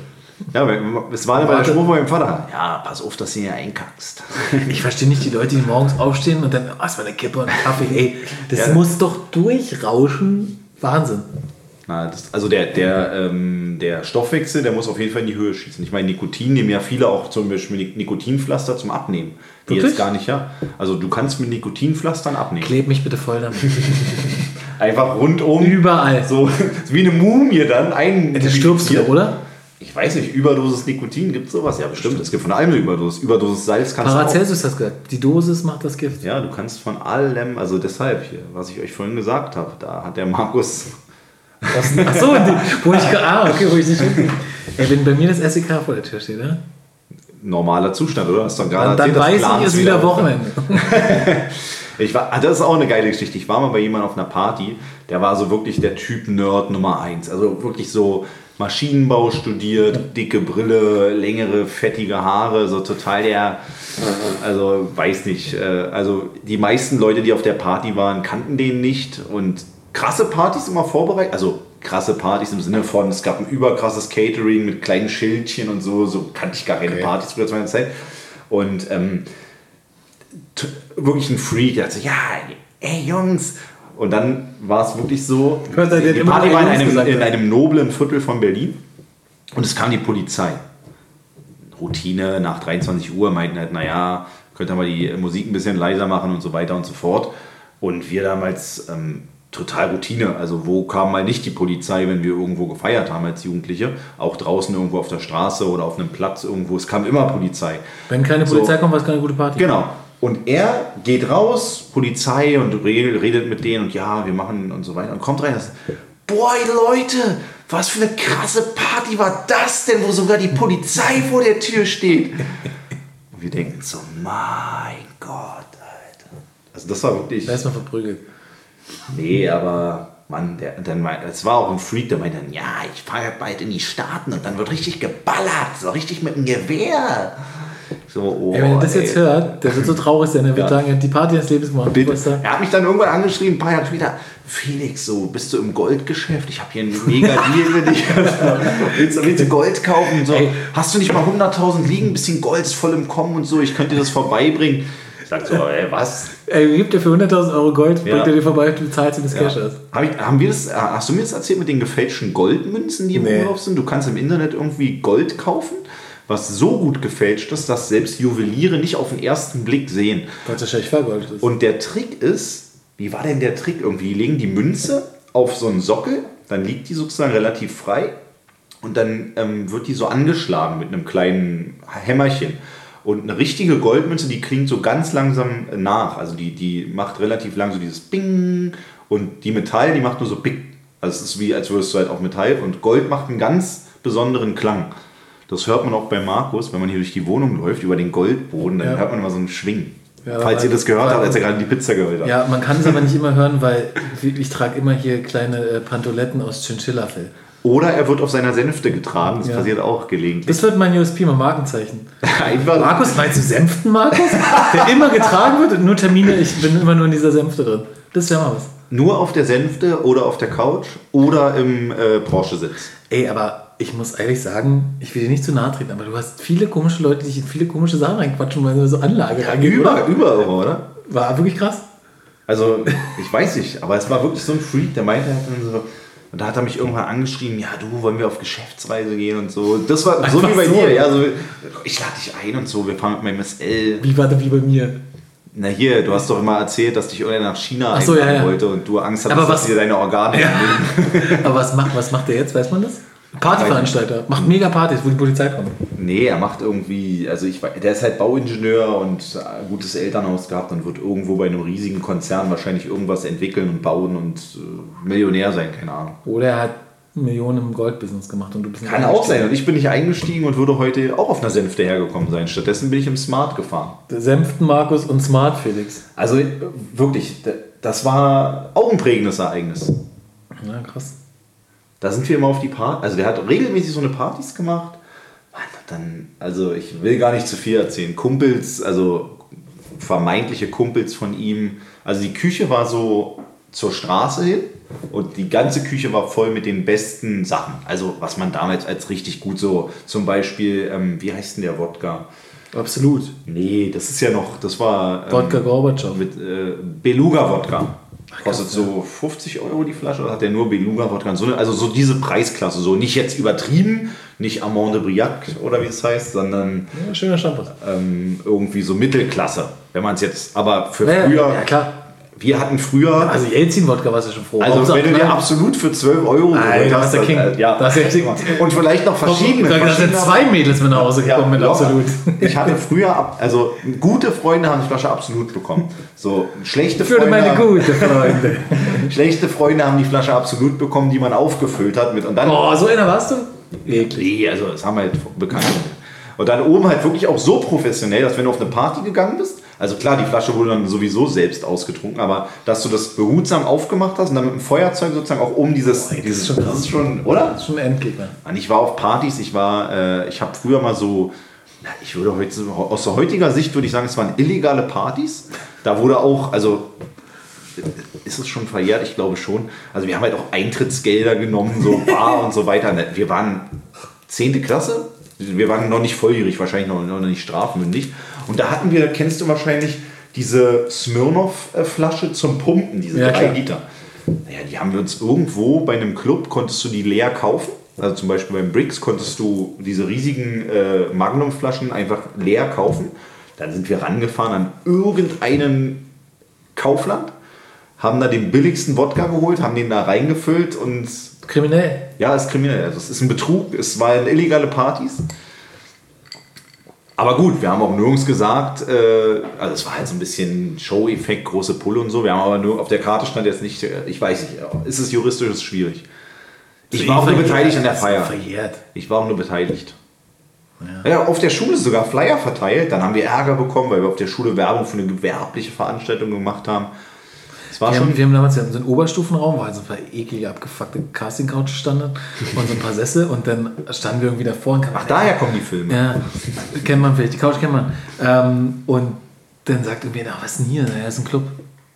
[SPEAKER 1] Ja, es war aber der Spruch von meinem Vater. Ja, pass auf, dass du hier einkackst.
[SPEAKER 2] Ich verstehe nicht die Leute, die morgens aufstehen und dann, oh, war eine Kippe und Kaffee. Ey, das ja. muss doch durchrauschen. Wahnsinn.
[SPEAKER 1] Na, das, also der, der, ähm, der Stoffwechsel, der muss auf jeden Fall in die Höhe schießen. Ich meine, Nikotin nehmen ja viele auch zum Beispiel Nikotinpflaster zum Abnehmen. Die Wirklich? jetzt gar nicht, ja. Also du kannst mit Nikotinpflastern abnehmen.
[SPEAKER 2] Kleb mich bitte voll damit.
[SPEAKER 1] Einfach rundum.
[SPEAKER 2] Überall.
[SPEAKER 1] So wie eine Mumie dann. Ein
[SPEAKER 2] das stirbst du, oder?
[SPEAKER 1] Ich weiß nicht, Überdosis Nikotin, gibt es sowas? Ja, bestimmt. Es gibt von allem eine Überdosis. Überdosis Salz kannst
[SPEAKER 2] Paracelsus du auch. das gehört. Die Dosis macht das Gift.
[SPEAKER 1] Ja, du kannst von allem, also deshalb hier, was ich euch vorhin gesagt habe, da hat der Markus...
[SPEAKER 2] Achso, wo ich... Ah, okay, wo ich nicht... Ey, wenn bei mir das SEK vor der Tür steht, ne?
[SPEAKER 1] Normaler Zustand, oder?
[SPEAKER 2] Hast du gerade dann, dann weiß ich, ist wieder Wochenende.
[SPEAKER 1] Ich war, ah, das ist auch eine geile Geschichte. Ich war mal bei jemandem auf einer Party, der war so wirklich der Typ Nerd Nummer eins. Also wirklich so Maschinenbau studiert, dicke Brille, längere, fettige Haare, so total der, also weiß nicht. Äh, also die meisten Leute, die auf der Party waren, kannten den nicht und krasse Partys immer vorbereitet. Also krasse Partys im Sinne von, es gab ein überkrasses Catering mit kleinen Schildchen und so, so kannte ich gar keine
[SPEAKER 2] Okay.
[SPEAKER 1] Partys früher zu meiner Zeit. Und ähm, wirklich ein Freak, der hat so, ja, ey Jungs. Und dann war es wirklich so,
[SPEAKER 2] Hört
[SPEAKER 1] die
[SPEAKER 2] immer
[SPEAKER 1] Party war in einem,
[SPEAKER 2] gesagt
[SPEAKER 1] in einem noblen Viertel von Berlin und es kam die Polizei. Routine nach 23 Uhr meinten halt, naja, könnt ihr mal die Musik ein bisschen leiser machen und so weiter und so fort. Und wir damals ähm, total Routine. Also wo kam mal nicht die Polizei, wenn wir irgendwo gefeiert haben als Jugendliche? Auch draußen irgendwo auf der Straße oder auf einem Platz irgendwo. Es kam immer Polizei.
[SPEAKER 2] Wenn keine
[SPEAKER 1] So.
[SPEAKER 2] Polizei kommt, war es keine gute Party.
[SPEAKER 1] Genau. Und er geht raus, Polizei, und re- redet mit denen und ja, wir machen und so weiter. Und kommt rein und sagt, boah, Leute, was für eine krasse Party war das denn, wo sogar die Polizei vor der Tür steht. Und wir denken so, mein Gott, Alter. Also das war wirklich...
[SPEAKER 2] Erstmal verprügelt.
[SPEAKER 1] Nee, aber Mann, der, dann es war auch ein Freak, der meinte dann, ja, ich fahre bald in die Staaten und dann wird richtig geballert, so richtig mit dem Gewehr. So, oh,
[SPEAKER 2] Ey, wenn er das
[SPEAKER 1] ey.
[SPEAKER 2] jetzt hört, der wird so traurig sein. Der wird
[SPEAKER 1] Ja.
[SPEAKER 2] sagen, er hat die Party des Lebens gemacht. Da?
[SPEAKER 1] Er hat mich dann irgendwann angeschrieben, ein paar Jahre später, Felix, so, bist du im Goldgeschäft? Ich habe hier einen mega Deal für dich. willst, du- willst du Gold kaufen? So,
[SPEAKER 2] Ey.
[SPEAKER 1] hast du nicht mal 100.000 liegen? Ein bisschen Gold ist voll im Kommen und so, ich könnte dir das vorbeibringen. Ich sag so, ey, was?
[SPEAKER 2] Ey, gibt dir für 100.000 Euro Gold,
[SPEAKER 1] Ja.
[SPEAKER 2] bringt er dir vorbei, du zahlst ihm das Cash aus.
[SPEAKER 1] Hab ich, haben wir das, äh, hast du mir das erzählt mit den gefälschten Goldmünzen, die im
[SPEAKER 2] Nee.
[SPEAKER 1] Umlauf sind? Du kannst im Internet irgendwie Gold kaufen, was so gut gefälscht ist, dass selbst Juweliere nicht auf den ersten Blick sehen.
[SPEAKER 2] Weil es wahrscheinlich vergoldet ist.
[SPEAKER 1] Und der Trick ist, wie war denn der Trick? Irgendwie die legen die Münze auf so einen Sockel, dann liegt die sozusagen relativ frei und dann ähm, wird die so angeschlagen mit einem kleinen Hämmerchen. Und eine richtige Goldmünze, die klingt so ganz langsam nach. Also die, die macht relativ lang so dieses Bing und die Metall, die macht nur so Bing. Also es ist wie, als würdest du halt auf Metall und Gold macht einen ganz besonderen Klang. Das hört man auch bei Markus, wenn man hier durch die Wohnung läuft, über den Goldboden, dann
[SPEAKER 2] Ja.
[SPEAKER 1] hört man immer so einen Schwing.
[SPEAKER 2] Ja,
[SPEAKER 1] Falls ihr das gehört habt, als er gerade die Pizza geholt hat.
[SPEAKER 2] ja, man kann es aber nicht immer hören, weil ich, trage immer hier kleine äh, Pantoletten aus Chinchilla-Fell.
[SPEAKER 1] Oder er wird auf seiner Sänfte getragen, das
[SPEAKER 2] Ja.
[SPEAKER 1] passiert auch gelegentlich.
[SPEAKER 2] Das wird mein USP, mein Markenzeichen.
[SPEAKER 1] Einfach,
[SPEAKER 2] Markus, meinst du Sänften, Markus? Der immer getragen wird und nur Termine, ich bin immer nur in dieser Sänfte drin. Das wäre mal was.
[SPEAKER 1] nur auf der Sänfte oder auf der Couch oder im äh, Porsche-Sitz.
[SPEAKER 2] Ey, aber ich muss ehrlich sagen, ich will dir nicht zu nahe treten, aber du hast viele komische Leute, die dich in viele komische Sachen reinquatschen, weil sie so Anlage reingehen,
[SPEAKER 1] Über,
[SPEAKER 2] oder?
[SPEAKER 1] über, oder?
[SPEAKER 2] War wirklich krass.
[SPEAKER 1] Also, ich weiß nicht, aber es war wirklich so ein Freak, der meinte halt so, und da hat er mich irgendwann angeschrieben, ja, du, wollen wir auf Geschäftsreise gehen und so. Das war so
[SPEAKER 2] Einfach
[SPEAKER 1] wie bei
[SPEAKER 2] so.
[SPEAKER 1] dir, ja, so, ich lade dich ein und so, wir fahren mit meinem SL.
[SPEAKER 2] Wie war das wie bei mir?
[SPEAKER 1] Na hier, du hast doch immer erzählt, dass dich irgendwer nach China
[SPEAKER 2] so,
[SPEAKER 1] einladen
[SPEAKER 2] ja, ja.
[SPEAKER 1] wollte und du Angst hattest,
[SPEAKER 2] Aber
[SPEAKER 1] dass
[SPEAKER 2] was-
[SPEAKER 1] dir deine Organe entnehmen.
[SPEAKER 2] Aber was macht, was macht der jetzt? Weiß man das? Partyveranstalter. Macht mega Partys, wo die Polizei kommt.
[SPEAKER 1] Nee, er macht irgendwie, also ich der ist halt Bauingenieur und gutes Elternhaus gehabt und wird irgendwo bei einem riesigen Konzern wahrscheinlich irgendwas entwickeln und bauen und äh, Millionär sein, keine Ahnung.
[SPEAKER 2] Oder er hat Millionen im Goldbusiness gemacht und du bist
[SPEAKER 1] Kann auch sein und ich bin nicht eingestiegen und würde heute auch auf einer Sänfte hergekommen sein. Stattdessen bin ich im Smart gefahren.
[SPEAKER 2] Der Sänften Markus und Smart Felix.
[SPEAKER 1] Also äh, wirklich, das war auch ein prägendes Ereignis.
[SPEAKER 2] Ja, krass.
[SPEAKER 1] Da sind wir immer auf die Party. Also der hat regelmäßig so eine Partys gemacht. Mann, dann, also ich will gar nicht zu viel erzählen. Kumpels, also vermeintliche Kumpels von ihm. Also die Küche war so zur Straße hin und die ganze Küche war voll mit den besten Sachen. Also was man damals als richtig gut so, zum Beispiel, ähm, wie heißt denn der Wodka?
[SPEAKER 2] Absolut.
[SPEAKER 1] Nee, das ist ja noch, das war ähm,
[SPEAKER 2] Wodka Gorbatschow.
[SPEAKER 1] mit äh, Beluga-Wodka. Kostet so 50 Euro die Flasche oder hat der nur Beluga-Wodka? So, eine- also so diese Preisklasse, so nicht jetzt übertrieben, nicht Amand de Briac oder wie es heißt, sondern
[SPEAKER 2] Ja, schöner
[SPEAKER 1] ähm, irgendwie so Mittelklasse. Wenn man es jetzt, aber für
[SPEAKER 2] Ja,
[SPEAKER 1] früher,
[SPEAKER 2] ja, klar.
[SPEAKER 1] Wir hatten früher,
[SPEAKER 2] Also Jelzin-Wodka warst du schon froh.
[SPEAKER 1] also
[SPEAKER 2] Hauptsache
[SPEAKER 1] wenn du dir absolut für 12 Euro
[SPEAKER 2] Nein, das ist der King.
[SPEAKER 1] äh, ja,
[SPEAKER 2] Das ist der King.
[SPEAKER 1] und vielleicht noch verschiedene.
[SPEAKER 2] Da sind zwei Mädels mit nach Hause
[SPEAKER 1] Ja,
[SPEAKER 2] gekommen mit
[SPEAKER 1] locker.
[SPEAKER 2] Absolut.
[SPEAKER 1] Ich hatte früher, also gute Freunde haben die Flasche Absolut bekommen. So schlechte
[SPEAKER 2] Für
[SPEAKER 1] Freunde,
[SPEAKER 2] meine
[SPEAKER 1] haben,
[SPEAKER 2] gute Freunde.
[SPEAKER 1] schlechte Freunde haben die Flasche Absolut bekommen, die man aufgefüllt hat mit und dann
[SPEAKER 2] Oh, so einer warst du?
[SPEAKER 1] Nee, also das haben halt Bekannte. Und dann oben halt wirklich auch so professionell, dass wenn du auf eine Party gegangen bist, also klar, die Flasche wurde dann sowieso selbst ausgetrunken, aber dass du das behutsam aufgemacht hast und dann mit dem Feuerzeug sozusagen auch um dieses,
[SPEAKER 2] ey, das
[SPEAKER 1] dieses
[SPEAKER 2] ist schon
[SPEAKER 1] das ist schon, oder?
[SPEAKER 2] Das ist schon Endgegner.
[SPEAKER 1] Mann, ich war auf Partys, ich war, äh, ich habe früher mal so, na, ich würde heute, aus der heutiger Sicht würde ich sagen, es waren illegale Partys. Da wurde auch, also ist es schon verjährt? Ich glaube schon. Also wir haben halt auch Eintrittsgelder genommen, so Bar und so weiter. Wir waren 10. Klasse, wir waren noch nicht volljährig, wahrscheinlich noch, noch nicht strafmündig. Und da hatten wir, kennst du wahrscheinlich, diese Smirnoff-Flasche zum Pumpen, diese
[SPEAKER 2] Ja,
[SPEAKER 1] drei
[SPEAKER 2] klar.
[SPEAKER 1] Liter. Naja, die haben wir uns irgendwo bei einem Club, konntest du die leer kaufen. Also zum Beispiel beim Bricks konntest du diese riesigen äh, Magnum-Flaschen einfach leer kaufen. Dann sind wir rangefahren an irgendeinen Kaufland, haben da den billigsten Wodka geholt, haben den da reingefüllt und
[SPEAKER 2] Kriminell.
[SPEAKER 1] ja, ist kriminell. Also es ist ein Betrug, es waren illegale Partys. Aber gut, wir haben auch nirgends gesagt, äh, also es war halt so ein bisschen Show-Effekt, große Pulle und so. Wir haben aber nur auf der Karte stand jetzt nicht, äh, ich weiß nicht, äh, ist es juristisch ist schwierig. Ich war auch nur beteiligt an der Feier.
[SPEAKER 2] Verjährt.
[SPEAKER 1] Ich war auch nur beteiligt. Ja. auf der Schule sogar Flyer verteilt. Dann haben wir Ärger bekommen, weil wir auf der Schule Werbung für eine gewerbliche Veranstaltung gemacht haben. War
[SPEAKER 2] Wir
[SPEAKER 1] schon
[SPEAKER 2] haben, wir haben damals ja so einen Oberstufenraum, wo halt so ein paar eklige, abgefuckte Casting-Couches standen und so ein paar Sessel und dann standen wir irgendwie davor und kamen,
[SPEAKER 1] Ach, daher kommen die Filme.
[SPEAKER 2] Ja, kennt man vielleicht, die Couch kennt man. Ähm, und dann sagt irgendwie, na, was ist denn hier? Na, ist ein Club.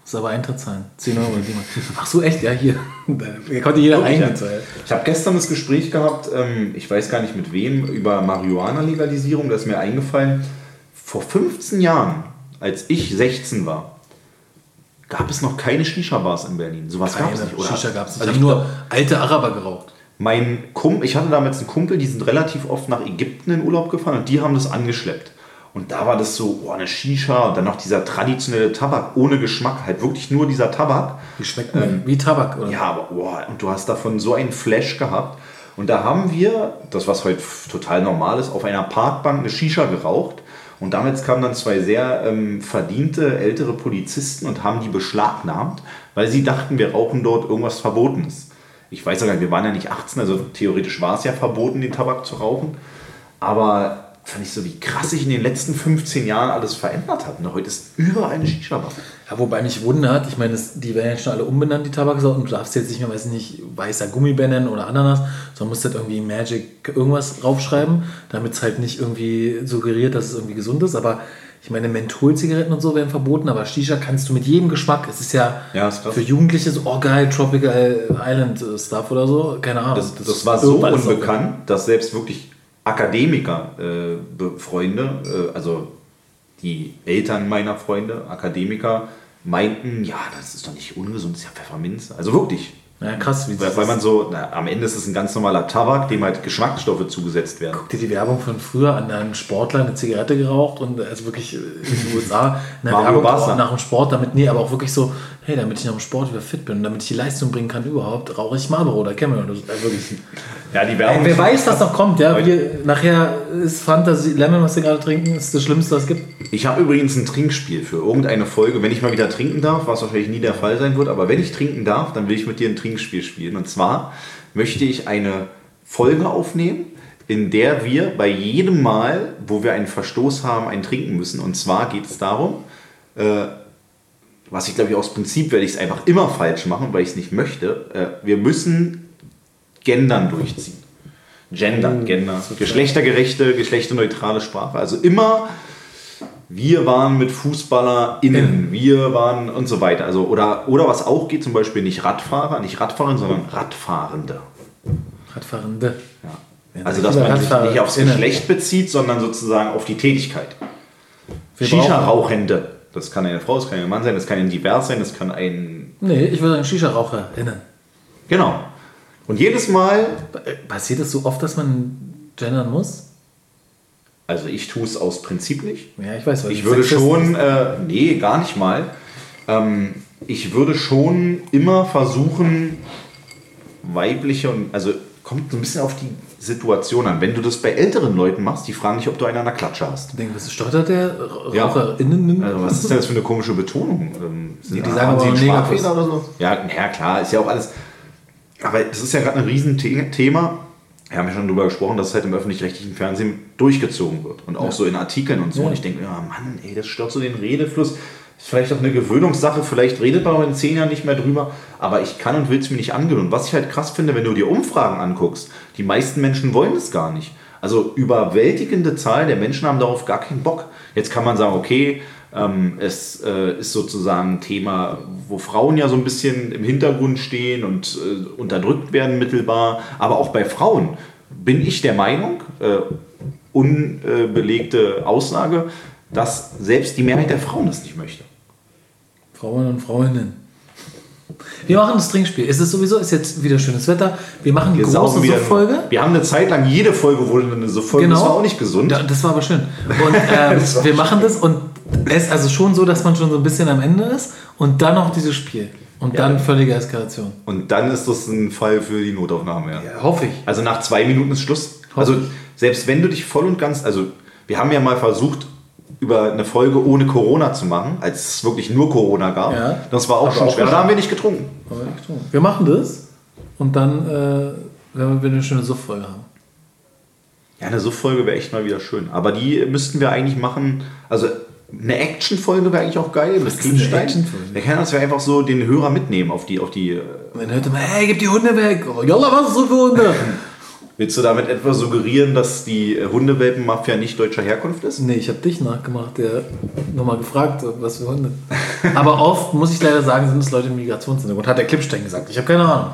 [SPEAKER 2] Das ist aber Eintritt zahlen. 10 Euro. oder 7 Euro. Ach so, echt? Ja, hier. Da konnte jeder reingehen.
[SPEAKER 1] ja. Ich habe gestern das Gespräch gehabt, ähm, ich weiß gar nicht mit wem, über Marihuana-Legalisierung. Da ist mir eingefallen, vor 15 Jahren, als ich 16 war, gab es noch keine Shisha-Bars in Berlin. Sowas gab es nicht, oder?
[SPEAKER 2] Shisha gab es nicht.
[SPEAKER 1] Also ich
[SPEAKER 2] nur alte Araber geraucht.
[SPEAKER 1] mein Kumpel, ich hatte damals einen Kumpel, die sind relativ oft nach Ägypten in Urlaub gefahren und die haben das angeschleppt. Und da war das so, oh, eine Shisha und dann noch dieser traditionelle Tabak ohne Geschmack, halt wirklich nur dieser Tabak.
[SPEAKER 2] Die schmecken wie Tabak, oder?
[SPEAKER 1] Ja, aber boah, und du hast davon so einen Flash gehabt. Und da haben wir, das was heute total normal ist, auf einer Parkbank eine Shisha geraucht. Und damals kamen dann zwei sehr ähm, verdiente ältere Polizisten und haben die beschlagnahmt, weil sie dachten, wir rauchen dort irgendwas Verbotenes. Ich weiß sogar, wir waren ja nicht 18, also theoretisch war es ja verboten, den Tabak zu rauchen. Aber fand ich so, wie krass sich in den letzten 15 Jahren alles verändert hat. Und heute ist überall eine Shisha-Bar.
[SPEAKER 2] Ja, wobei mich wundert, ich meine, das- die werden jetzt schon alle umbenannt, die Tabaksorten. Du darfst jetzt nicht mehr, weiß nicht, weißer Gummibär nennen oder Ananas, sondern musst halt irgendwie Magic irgendwas draufschreiben, damit es halt nicht irgendwie suggeriert, dass es irgendwie gesund ist. Aber ich meine, Mentholzigaretten und so werden verboten, aber Shisha kannst du mit jedem Geschmack. Es ist ja,
[SPEAKER 1] Ja, ist
[SPEAKER 2] für Jugendliche so, oh geil, Tropical Island äh, Stuff oder so, keine Ahnung.
[SPEAKER 1] Das, das war so unbekannt, dass selbst wirklich Akademiker, äh, äh, also die Eltern meiner Freunde, Akademiker, meinten, ja, das ist doch nicht ungesund, das ist ja Pfefferminze. Also wirklich.
[SPEAKER 2] Ja, krass, wie
[SPEAKER 1] Weil, weil man so, na, am Ende ist es ein ganz normaler Tabak, dem halt Geschmacksstoffe zugesetzt werden.
[SPEAKER 2] Guck dir die Werbung von früher an einem Sportler eine Zigarette geraucht und also wirklich in den USA eine
[SPEAKER 1] Mario
[SPEAKER 2] Werbung nach dem Sport, damit, nee, aber auch wirklich so, hey, damit ich nach dem Sport wieder fit bin und damit ich die Leistung bringen kann überhaupt, rauche ich Marlboro oder Camel oder so. Wirklich.
[SPEAKER 1] Ja, die
[SPEAKER 2] Ey,
[SPEAKER 1] Werbung.
[SPEAKER 2] wer weiß, was noch kommt, ja. Wir, nachher ist Fantasy Lemon, was wir gerade trinken, ist das Schlimmste, was es gibt.
[SPEAKER 1] Ich habe übrigens ein Trinkspiel für irgendeine Folge, wenn ich mal wieder trinken darf, was wahrscheinlich nie der Fall sein wird, aber wenn ich trinken darf, dann will ich mit dir ein Trinkspiel spielen. Und zwar möchte ich eine Folge aufnehmen, in der wir bei jedem Mal, wo wir einen Verstoß haben, einen trinken müssen. Und zwar geht es darum, äh, was ich glaube ich aus Prinzip werde ich es einfach immer falsch machen, weil ich es nicht möchte. Äh, wir müssen Gendern durchziehen. Gendern, Gender, geschlechtergerechte, geschlechterneutrale Sprache. Also immer wir waren mit FußballerInnen, wir waren und so weiter. Also, oder, oder was auch geht, zum Beispiel nicht Radfahrer, nicht Radfahrerin, sondern Radfahrende.
[SPEAKER 2] Radfahrende.
[SPEAKER 1] Ja. Also, dass man sich nicht aufs Geschlecht bezieht, sondern sozusagen auf die Tätigkeit. Shisha-Rauchende. Das kann eine Frau, das kann ein Mann sein, das kann ein Divers sein, das kann ein.
[SPEAKER 2] Nee, ich würde sagen Shisha-RaucherInnen.
[SPEAKER 1] Genau. Und jedes Mal,
[SPEAKER 2] Äh, Passiert es so oft, dass man gendern muss?
[SPEAKER 1] also ich tue es aus Prinzip nicht.
[SPEAKER 2] Ja, ich weiß, weil
[SPEAKER 1] Ich würde schon, äh, nee, gar nicht mal. Ähm, ich würde schon immer versuchen, weibliche und, also kommt so ein bisschen auf die Situation an. Wenn du das bei älteren Leuten machst, die fragen dich, ob du einen an der Klatsche hast.
[SPEAKER 2] Ich denke, was stottert der Ra-
[SPEAKER 1] Ja.
[SPEAKER 2] RaucherInnen?
[SPEAKER 1] Also was ist denn das für eine komische Betonung? Ähm,
[SPEAKER 2] Die- die sagen
[SPEAKER 1] sie
[SPEAKER 2] Negerkuss.
[SPEAKER 1] Sprachfehler oder so? Ja, naja, klar, ist ja auch alles. Aber das ist ja gerade ein Riesenthema. Wir haben ja schon darüber gesprochen, dass es halt im öffentlich-rechtlichen Fernsehen durchgezogen wird. Und auch so in Artikeln und so.
[SPEAKER 2] Ja.
[SPEAKER 1] Und ich denke, ja, Mann, ey, das stört so den Redefluss. Ist vielleicht auch eine Gewöhnungssache, vielleicht redet man in zehn Jahren nicht mehr drüber, aber ich kann und will es mir nicht angewöhnen. Und was ich halt krass finde, wenn du dir Umfragen anguckst, die meisten Menschen wollen es gar nicht. Also überwältigende Zahl der Menschen haben darauf gar keinen Bock. Jetzt kann man sagen, okay, Ähm, es äh, ist sozusagen ein Thema, wo Frauen ja so ein bisschen im Hintergrund stehen und äh, unterdrückt werden mittelbar. Aber auch bei Frauen bin ich der Meinung, äh, unbelegte Aussage, dass selbst die Mehrheit der Frauen das nicht möchte.
[SPEAKER 2] Frauen und Freundinnen. Wir machen das Trinkspiel. Es ist sowieso, ist jetzt wieder schönes Wetter. Wir machen die
[SPEAKER 1] Wir saufen
[SPEAKER 2] große. Folge.
[SPEAKER 1] Wir haben eine Zeit lang, jede Folge wurde eine Suff-Folge.
[SPEAKER 2] Genau.
[SPEAKER 1] Das war auch nicht gesund.
[SPEAKER 2] Ja, das war aber schön. Und ähm, wir machen das und es ist also schon so, dass man schon so ein bisschen am Ende ist und dann noch dieses Spiel. Und
[SPEAKER 1] Ja.
[SPEAKER 2] dann völlige Eskalation.
[SPEAKER 1] Und dann ist das ein Fall für die Notaufnahme. Ja.
[SPEAKER 2] Ja, hoffe ich.
[SPEAKER 1] Also nach zwei Minuten ist Schluss. Also selbst wenn du dich voll und ganz, also wir haben ja mal versucht, über eine Folge ohne Corona zu machen, als es wirklich nur Corona gab.
[SPEAKER 2] Ja.
[SPEAKER 1] Das war auch
[SPEAKER 2] Aber
[SPEAKER 1] schon
[SPEAKER 2] auch
[SPEAKER 1] schwer. Da haben wir nicht getrunken.
[SPEAKER 2] Wir machen das und dann, äh, wenn wir eine schöne Suff-Folge haben.
[SPEAKER 1] Ja, eine Suff-Folge wäre echt mal wieder schön. Aber die müssten wir eigentlich machen. Also eine Action-Folge wäre eigentlich auch geil. mit
[SPEAKER 2] ist eine. Action-Folge?
[SPEAKER 1] Wir können uns ja einfach so den Hörer mitnehmen auf die, auf die.
[SPEAKER 2] dann hört man, hey, gib die Hunde weg. Oh, Jalla, was ist so für Hunde?
[SPEAKER 1] Willst du damit etwa suggerieren, dass die äh, Hundewelpen-Mafia nicht deutscher Herkunft ist?
[SPEAKER 2] nee, ich habe dich nachgemacht, der nochmal gefragt, was für Hunde. Aber oft, muss ich leider sagen, sind es Leute im Migrationshintergrund. Hat der Klippstein gesagt. Ich habe keine Ahnung.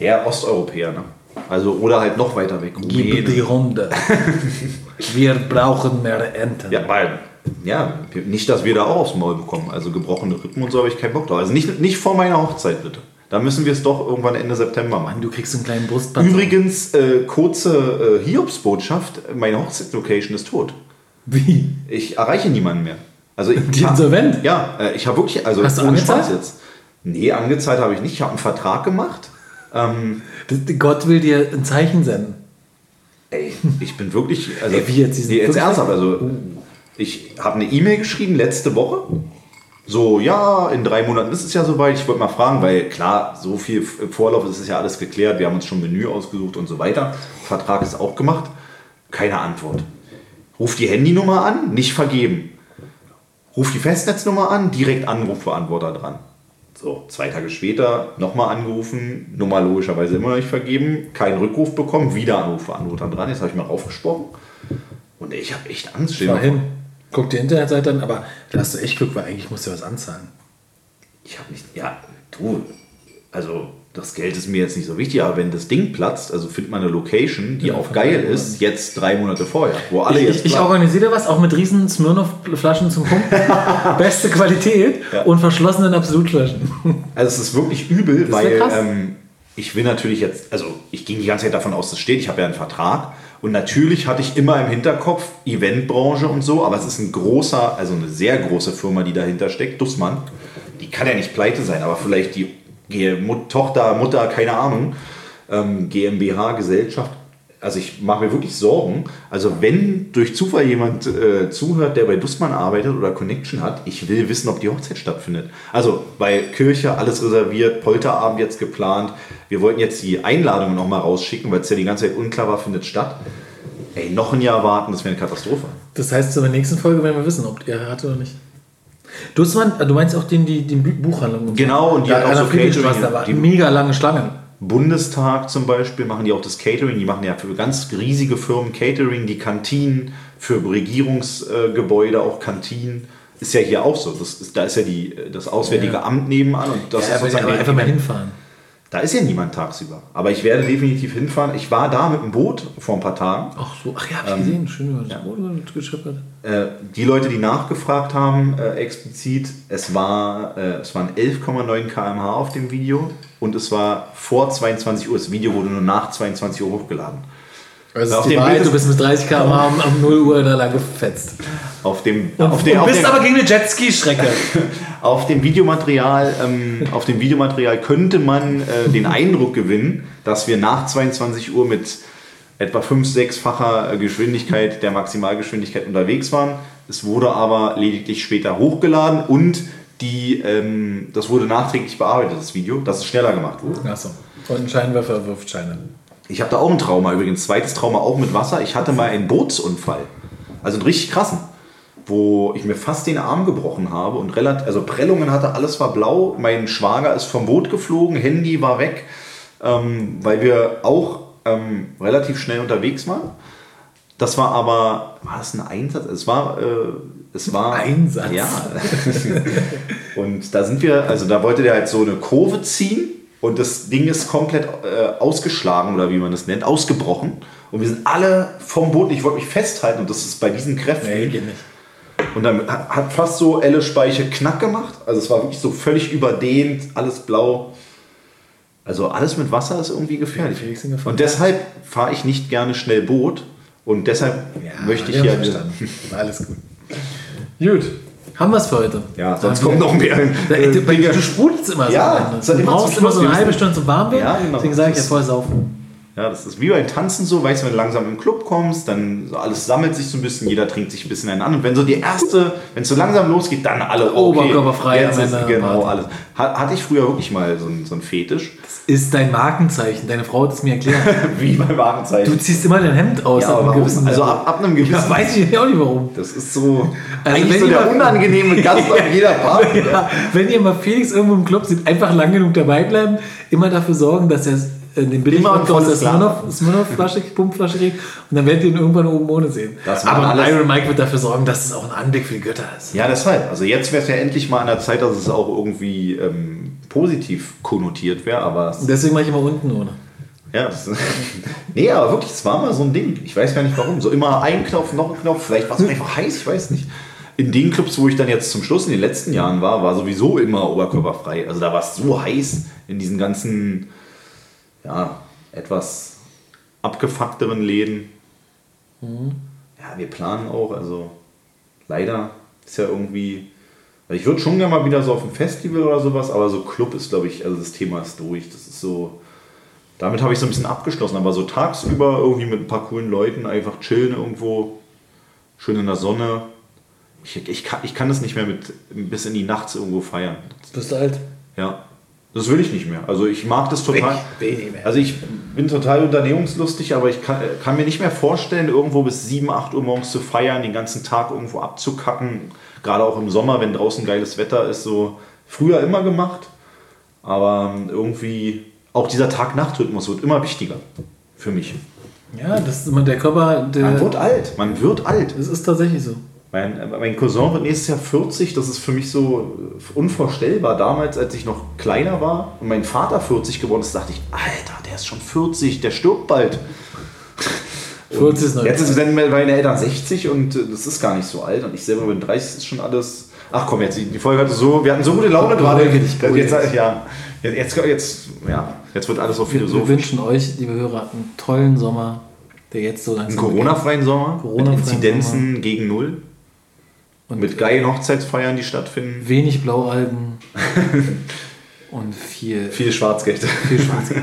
[SPEAKER 1] Eher Osteuropäer, ne? Also, oder halt noch weiter weg.
[SPEAKER 2] Gib die Hunde. Wir brauchen mehr Enten.
[SPEAKER 1] Ja, weil, ja, nicht, dass wir da auch aufs Maul bekommen. Also gebrochene Rippen und so habe ich keinen Bock drauf. Also nicht, nicht vor meiner Hochzeit, bitte. Da müssen wir es doch irgendwann Ende September machen.
[SPEAKER 2] Du kriegst einen kleinen Brustpanzer.
[SPEAKER 1] Übrigens, äh, kurze äh, Hiobsbotschaft, meine Hochzeitslocation ist tot.
[SPEAKER 2] Wie?
[SPEAKER 1] Ich erreiche niemanden mehr. Also ich,
[SPEAKER 2] Die insolvent?
[SPEAKER 1] Ja, äh, ich habe wirklich, also
[SPEAKER 2] Hast du
[SPEAKER 1] ohne? Spaß jetzt. Nee, angezahlt habe ich nicht. Ich habe einen Vertrag gemacht. Ähm,
[SPEAKER 2] Das, Gott will dir ein Zeichen senden.
[SPEAKER 1] Ey, ich bin wirklich. Also,
[SPEAKER 2] Ey, wie jetzt?
[SPEAKER 1] Nee, jetzt ernsthaft. Also, ich habe eine E-Mail geschrieben letzte Woche. So, ja, in drei Monaten ist es ja soweit. Ich wollte mal fragen, weil klar, so viel Vorlauf ist es ja alles geklärt. Wir haben uns schon Menü ausgesucht und so weiter. Vertrag ist auch gemacht. Keine Antwort. Ruf die Handynummer an, nicht vergeben. Ruf die Festnetznummer an, direkt Anrufbeantworter dran. So, zwei Tage später nochmal angerufen, Nummer logischerweise immer noch nicht vergeben, keinen Rückruf bekommen, wieder Anrufbeantworter dran. Jetzt habe ich mal raufgesprochen. Und ich habe echt Angst. Stell dir vor,
[SPEAKER 2] hin. Guck die Internetseite an, aber da hast du echt Glück, weil eigentlich musst du was anzahlen.
[SPEAKER 1] Ich habe nicht. Ja, du. Also, das Geld ist mir jetzt nicht so wichtig, aber wenn das Ding platzt, also findet man eine Location, die
[SPEAKER 2] Ja,
[SPEAKER 1] auch geil ist, jetzt drei Monate vorher, wo alle
[SPEAKER 2] Ich,
[SPEAKER 1] jetzt.
[SPEAKER 2] ich, ich organisiere was, auch mit riesen Smirnoff-Flaschen zum Pumpen. Beste Qualität
[SPEAKER 1] Ja.
[SPEAKER 2] und verschlossenen Absolutflaschen.
[SPEAKER 1] Also es ist wirklich übel, weil ähm, ich will natürlich jetzt, also ich ging die ganze Zeit davon aus, das steht, ich habe ja einen Vertrag und natürlich hatte ich immer im Hinterkopf Eventbranche und so, aber es ist ein großer, also eine sehr große Firma, die dahinter steckt, Dussmann. Die kann ja nicht pleite sein, aber vielleicht die Tochter, Mutter, keine Ahnung, ähm, GmbH, Gesellschaft. Also ich mache mir wirklich Sorgen. Also wenn durch Zufall jemand äh, zuhört, der bei Dussmann arbeitet oder Connection hat, ich will wissen, ob die Hochzeit stattfindet. Also bei Kirche alles reserviert, Polterabend jetzt geplant. Wir wollten jetzt die Einladungen noch mal rausschicken, weil es ja die ganze Zeit unklar war, findet statt. Ey, noch ein Jahr warten, das wäre eine Katastrophe.
[SPEAKER 2] Das heißt, in der nächsten Folge werden wir wissen, ob ihr hat oder nicht. Dussmann, du meinst auch den, die, Bu- Buchhandlung? und.
[SPEAKER 1] Genau, und die
[SPEAKER 2] da
[SPEAKER 1] hat auch so Catering, die-
[SPEAKER 2] mega lange Schlangen.
[SPEAKER 1] Bundestag zum Beispiel machen die auch das Catering. Die machen ja für ganz riesige Firmen Catering, die Kantinen, für Regierungsgebäude auch Kantinen. Ist ja hier auch so. Das ist, da ist ja die, das Auswärtige
[SPEAKER 2] Ja.
[SPEAKER 1] Amt nebenan und das
[SPEAKER 2] Ja,
[SPEAKER 1] ist sozusagen
[SPEAKER 2] einfach mal hinfahren.
[SPEAKER 1] Da ist ja niemand tagsüber. Aber ich werde definitiv hinfahren. Ich war da mit dem Boot vor ein paar Tagen.
[SPEAKER 2] Ach so, ach ja, hab ich gesehen. Schön das Boot geschippert.
[SPEAKER 1] Äh, die Leute, die nachgefragt haben, äh, explizit, es, war, äh, es waren 11,9 km/h auf dem Video und es war vor 22 Uhr. Das Video wurde nur nach 22 Uhr hochgeladen.
[SPEAKER 2] Also
[SPEAKER 1] Auf dem
[SPEAKER 2] Wahrheit,
[SPEAKER 1] Bild
[SPEAKER 2] du
[SPEAKER 1] ist-
[SPEAKER 2] bist mit 30 km/h um, um 0 Uhr da lang gefetzt.
[SPEAKER 1] Auf dem,
[SPEAKER 2] Und,
[SPEAKER 1] auf der,
[SPEAKER 2] und
[SPEAKER 1] auf
[SPEAKER 2] bist
[SPEAKER 1] der,
[SPEAKER 2] aber gegen eine Jetski-Strecke.
[SPEAKER 1] Auf dem Videomaterial, ähm, auf dem Videomaterial könnte man äh, den Eindruck gewinnen, dass wir nach 22 Uhr mit etwa 5, 6-facher Geschwindigkeit der Maximalgeschwindigkeit unterwegs waren. Es wurde aber lediglich später hochgeladen und die, ähm, das wurde nachträglich bearbeitet, das Video, dass es schneller gemacht wurde.
[SPEAKER 2] Achso. Und ein Scheinwerfer wirft Scheine.
[SPEAKER 1] Ich habe da auch ein Trauma übrigens, zweites Trauma auch mit Wasser. Ich hatte mal einen Bootsunfall, also einen richtig krassen, wo ich mir fast den Arm gebrochen habe und relativ, also Prellungen hatte, alles war blau. Mein Schwager ist vom Boot geflogen, Handy war weg, ähm, weil wir auch ähm, relativ schnell unterwegs waren. Das war aber, war das ein Einsatz? Es war, äh, Es war
[SPEAKER 2] Ein Satz.
[SPEAKER 1] Ja. und da sind wir, also da wollte der halt so eine Kurve ziehen und das Ding ist komplett äh, ausgeschlagen oder wie man das nennt, ausgebrochen. Und wir sind alle vom Boden. Ich wollte mich festhalten und das ist bei diesen Kräften.
[SPEAKER 2] Nee, geht nicht.
[SPEAKER 1] Und dann hat fast so Elle Speiche knack gemacht. Also es war wirklich so völlig überdehnt, alles blau. Also alles mit Wasser ist irgendwie gefährlich.
[SPEAKER 2] Ja,
[SPEAKER 1] und deshalb fahre ich nicht gerne schnell Boot. Und deshalb möchte ich hier.
[SPEAKER 2] verstanden. Alles gut. Gut. Haben wir es für heute?
[SPEAKER 1] Ja, sonst kommt noch mehr. Äh,
[SPEAKER 2] Du, du sprudelst immer so.
[SPEAKER 1] Ja, hat
[SPEAKER 2] Du brauchst immer so eine halbe Stunde zum Warmwerden.
[SPEAKER 1] Ja, genau.
[SPEAKER 2] Deswegen sage ich ja vorher saufen.
[SPEAKER 1] Ja, das ist wie beim Tanzen so, weißt du, wenn du langsam im Club kommst, dann so alles sammelt sich so ein bisschen, jeder trinkt sich ein bisschen einen an. Und wenn so die erste, wenn es so langsam losgeht, dann alle okay,
[SPEAKER 2] Oberkörperfrei
[SPEAKER 1] Jetzt ist, genau, alles. Ha- Hatte ich früher wirklich mal so einen, so einen Fetisch.
[SPEAKER 2] Ist dein Markenzeichen. Deine Frau hat es mir erklärt.
[SPEAKER 1] Wie bei Warenzeichen.
[SPEAKER 2] Du ziehst immer dein Hemd aus
[SPEAKER 1] ja,
[SPEAKER 2] ab einem gewissen
[SPEAKER 1] Also ab, ab einem gewissen
[SPEAKER 2] Ja, weiß ich auch nicht warum.
[SPEAKER 1] Das ist so
[SPEAKER 2] Also
[SPEAKER 1] eigentlich
[SPEAKER 2] wenn
[SPEAKER 1] so der unangenehme Gast auf jeder Party.
[SPEAKER 2] Ja, wenn ihr mal Felix irgendwo im Club seht, einfach lang genug dabei bleiben, immer dafür sorgen, dass er äh, den billig
[SPEAKER 1] Immer ein
[SPEAKER 2] aus der Smirnoff-Flasche, Pumpflasche kriegt und dann werdet ihr ihn irgendwann oben ohne sehen. Aber Iron Mike wird dafür sorgen, dass es auch ein Anblick für die Götter ist.
[SPEAKER 1] Ja, deshalb. Also jetzt wäre es ja endlich mal an der Zeit, dass es auch irgendwie ähm, positiv konnotiert wäre, aber
[SPEAKER 2] deswegen mache ich immer unten ohne.
[SPEAKER 1] Ja, das nee, aber wirklich, es war mal so ein Ding. Ich weiß gar nicht warum. So immer ein Knopf, noch ein Knopf, vielleicht war es einfach heiß, ich weiß nicht. In den Clubs, wo ich dann jetzt zum Schluss in den letzten Jahren war, war sowieso immer oberkörperfrei. Also da war es so heiß in diesen ganzen, ja, etwas abgefuckteren Läden. Ja, wir planen auch, also leider ist ja irgendwie. Also ich würde schon gerne mal wieder so auf ein Festival oder sowas, aber so Club ist, glaube ich, also das Thema ist durch. Das ist so. Damit habe ich so ein bisschen abgeschlossen, aber so tagsüber irgendwie mit ein paar coolen Leuten einfach chillen irgendwo, schön in der Sonne. Ich, ich, kann, ich kann das nicht mehr mit bis in die Nachts irgendwo feiern.
[SPEAKER 2] Bist du alt?
[SPEAKER 1] Ja, das will ich nicht mehr. Also ich mag das total.
[SPEAKER 2] Mehr.
[SPEAKER 1] Also ich bin total unternehmungslustig, aber ich kann, kann mir nicht mehr vorstellen, irgendwo bis 7, 8 Uhr morgens zu feiern, den ganzen Tag irgendwo abzukacken. Gerade auch im Sommer, wenn draußen geiles Wetter ist, so früher immer gemacht. Aber irgendwie auch dieser Tag-Nacht-Rhythmus wird immer wichtiger für mich.
[SPEAKER 2] Ja, das ist immer der Körper,
[SPEAKER 1] Man
[SPEAKER 2] der.
[SPEAKER 1] wird alt, man wird alt.
[SPEAKER 2] Es ist tatsächlich so.
[SPEAKER 1] Mein, mein Cousin wird nächstes Jahr 40, das ist für mich so unvorstellbar. Damals, als ich noch kleiner war und mein Vater 40 geworden ist, dachte ich, Alter, der ist schon 40, der stirbt bald.
[SPEAKER 2] 40 ist noch
[SPEAKER 1] Jetzt dann meine Eltern 60 und äh, das ist gar nicht so alt und ich selber bin 30, das ist schon alles. Ach komm, jetzt die Folge hatte so, wir hatten so gute Laune gerade.
[SPEAKER 2] Dich,
[SPEAKER 1] Jetzt, ja, jetzt, jetzt, ja, jetzt wird alles so
[SPEAKER 2] Wir, wir
[SPEAKER 1] philosophisch.
[SPEAKER 2] wünschen euch, liebe Hörer, einen tollen Sommer, der jetzt so
[SPEAKER 1] Einen
[SPEAKER 2] langsam
[SPEAKER 1] Corona-freien Sommer
[SPEAKER 2] Corona-freien
[SPEAKER 1] mit Inzidenzen gegen Null,
[SPEAKER 2] und
[SPEAKER 1] mit geilen Hochzeitsfeiern, die stattfinden.
[SPEAKER 2] wenig Blaualgen und viel,
[SPEAKER 1] Viel Schwarzgeld.
[SPEAKER 2] viel Schwarzgeld.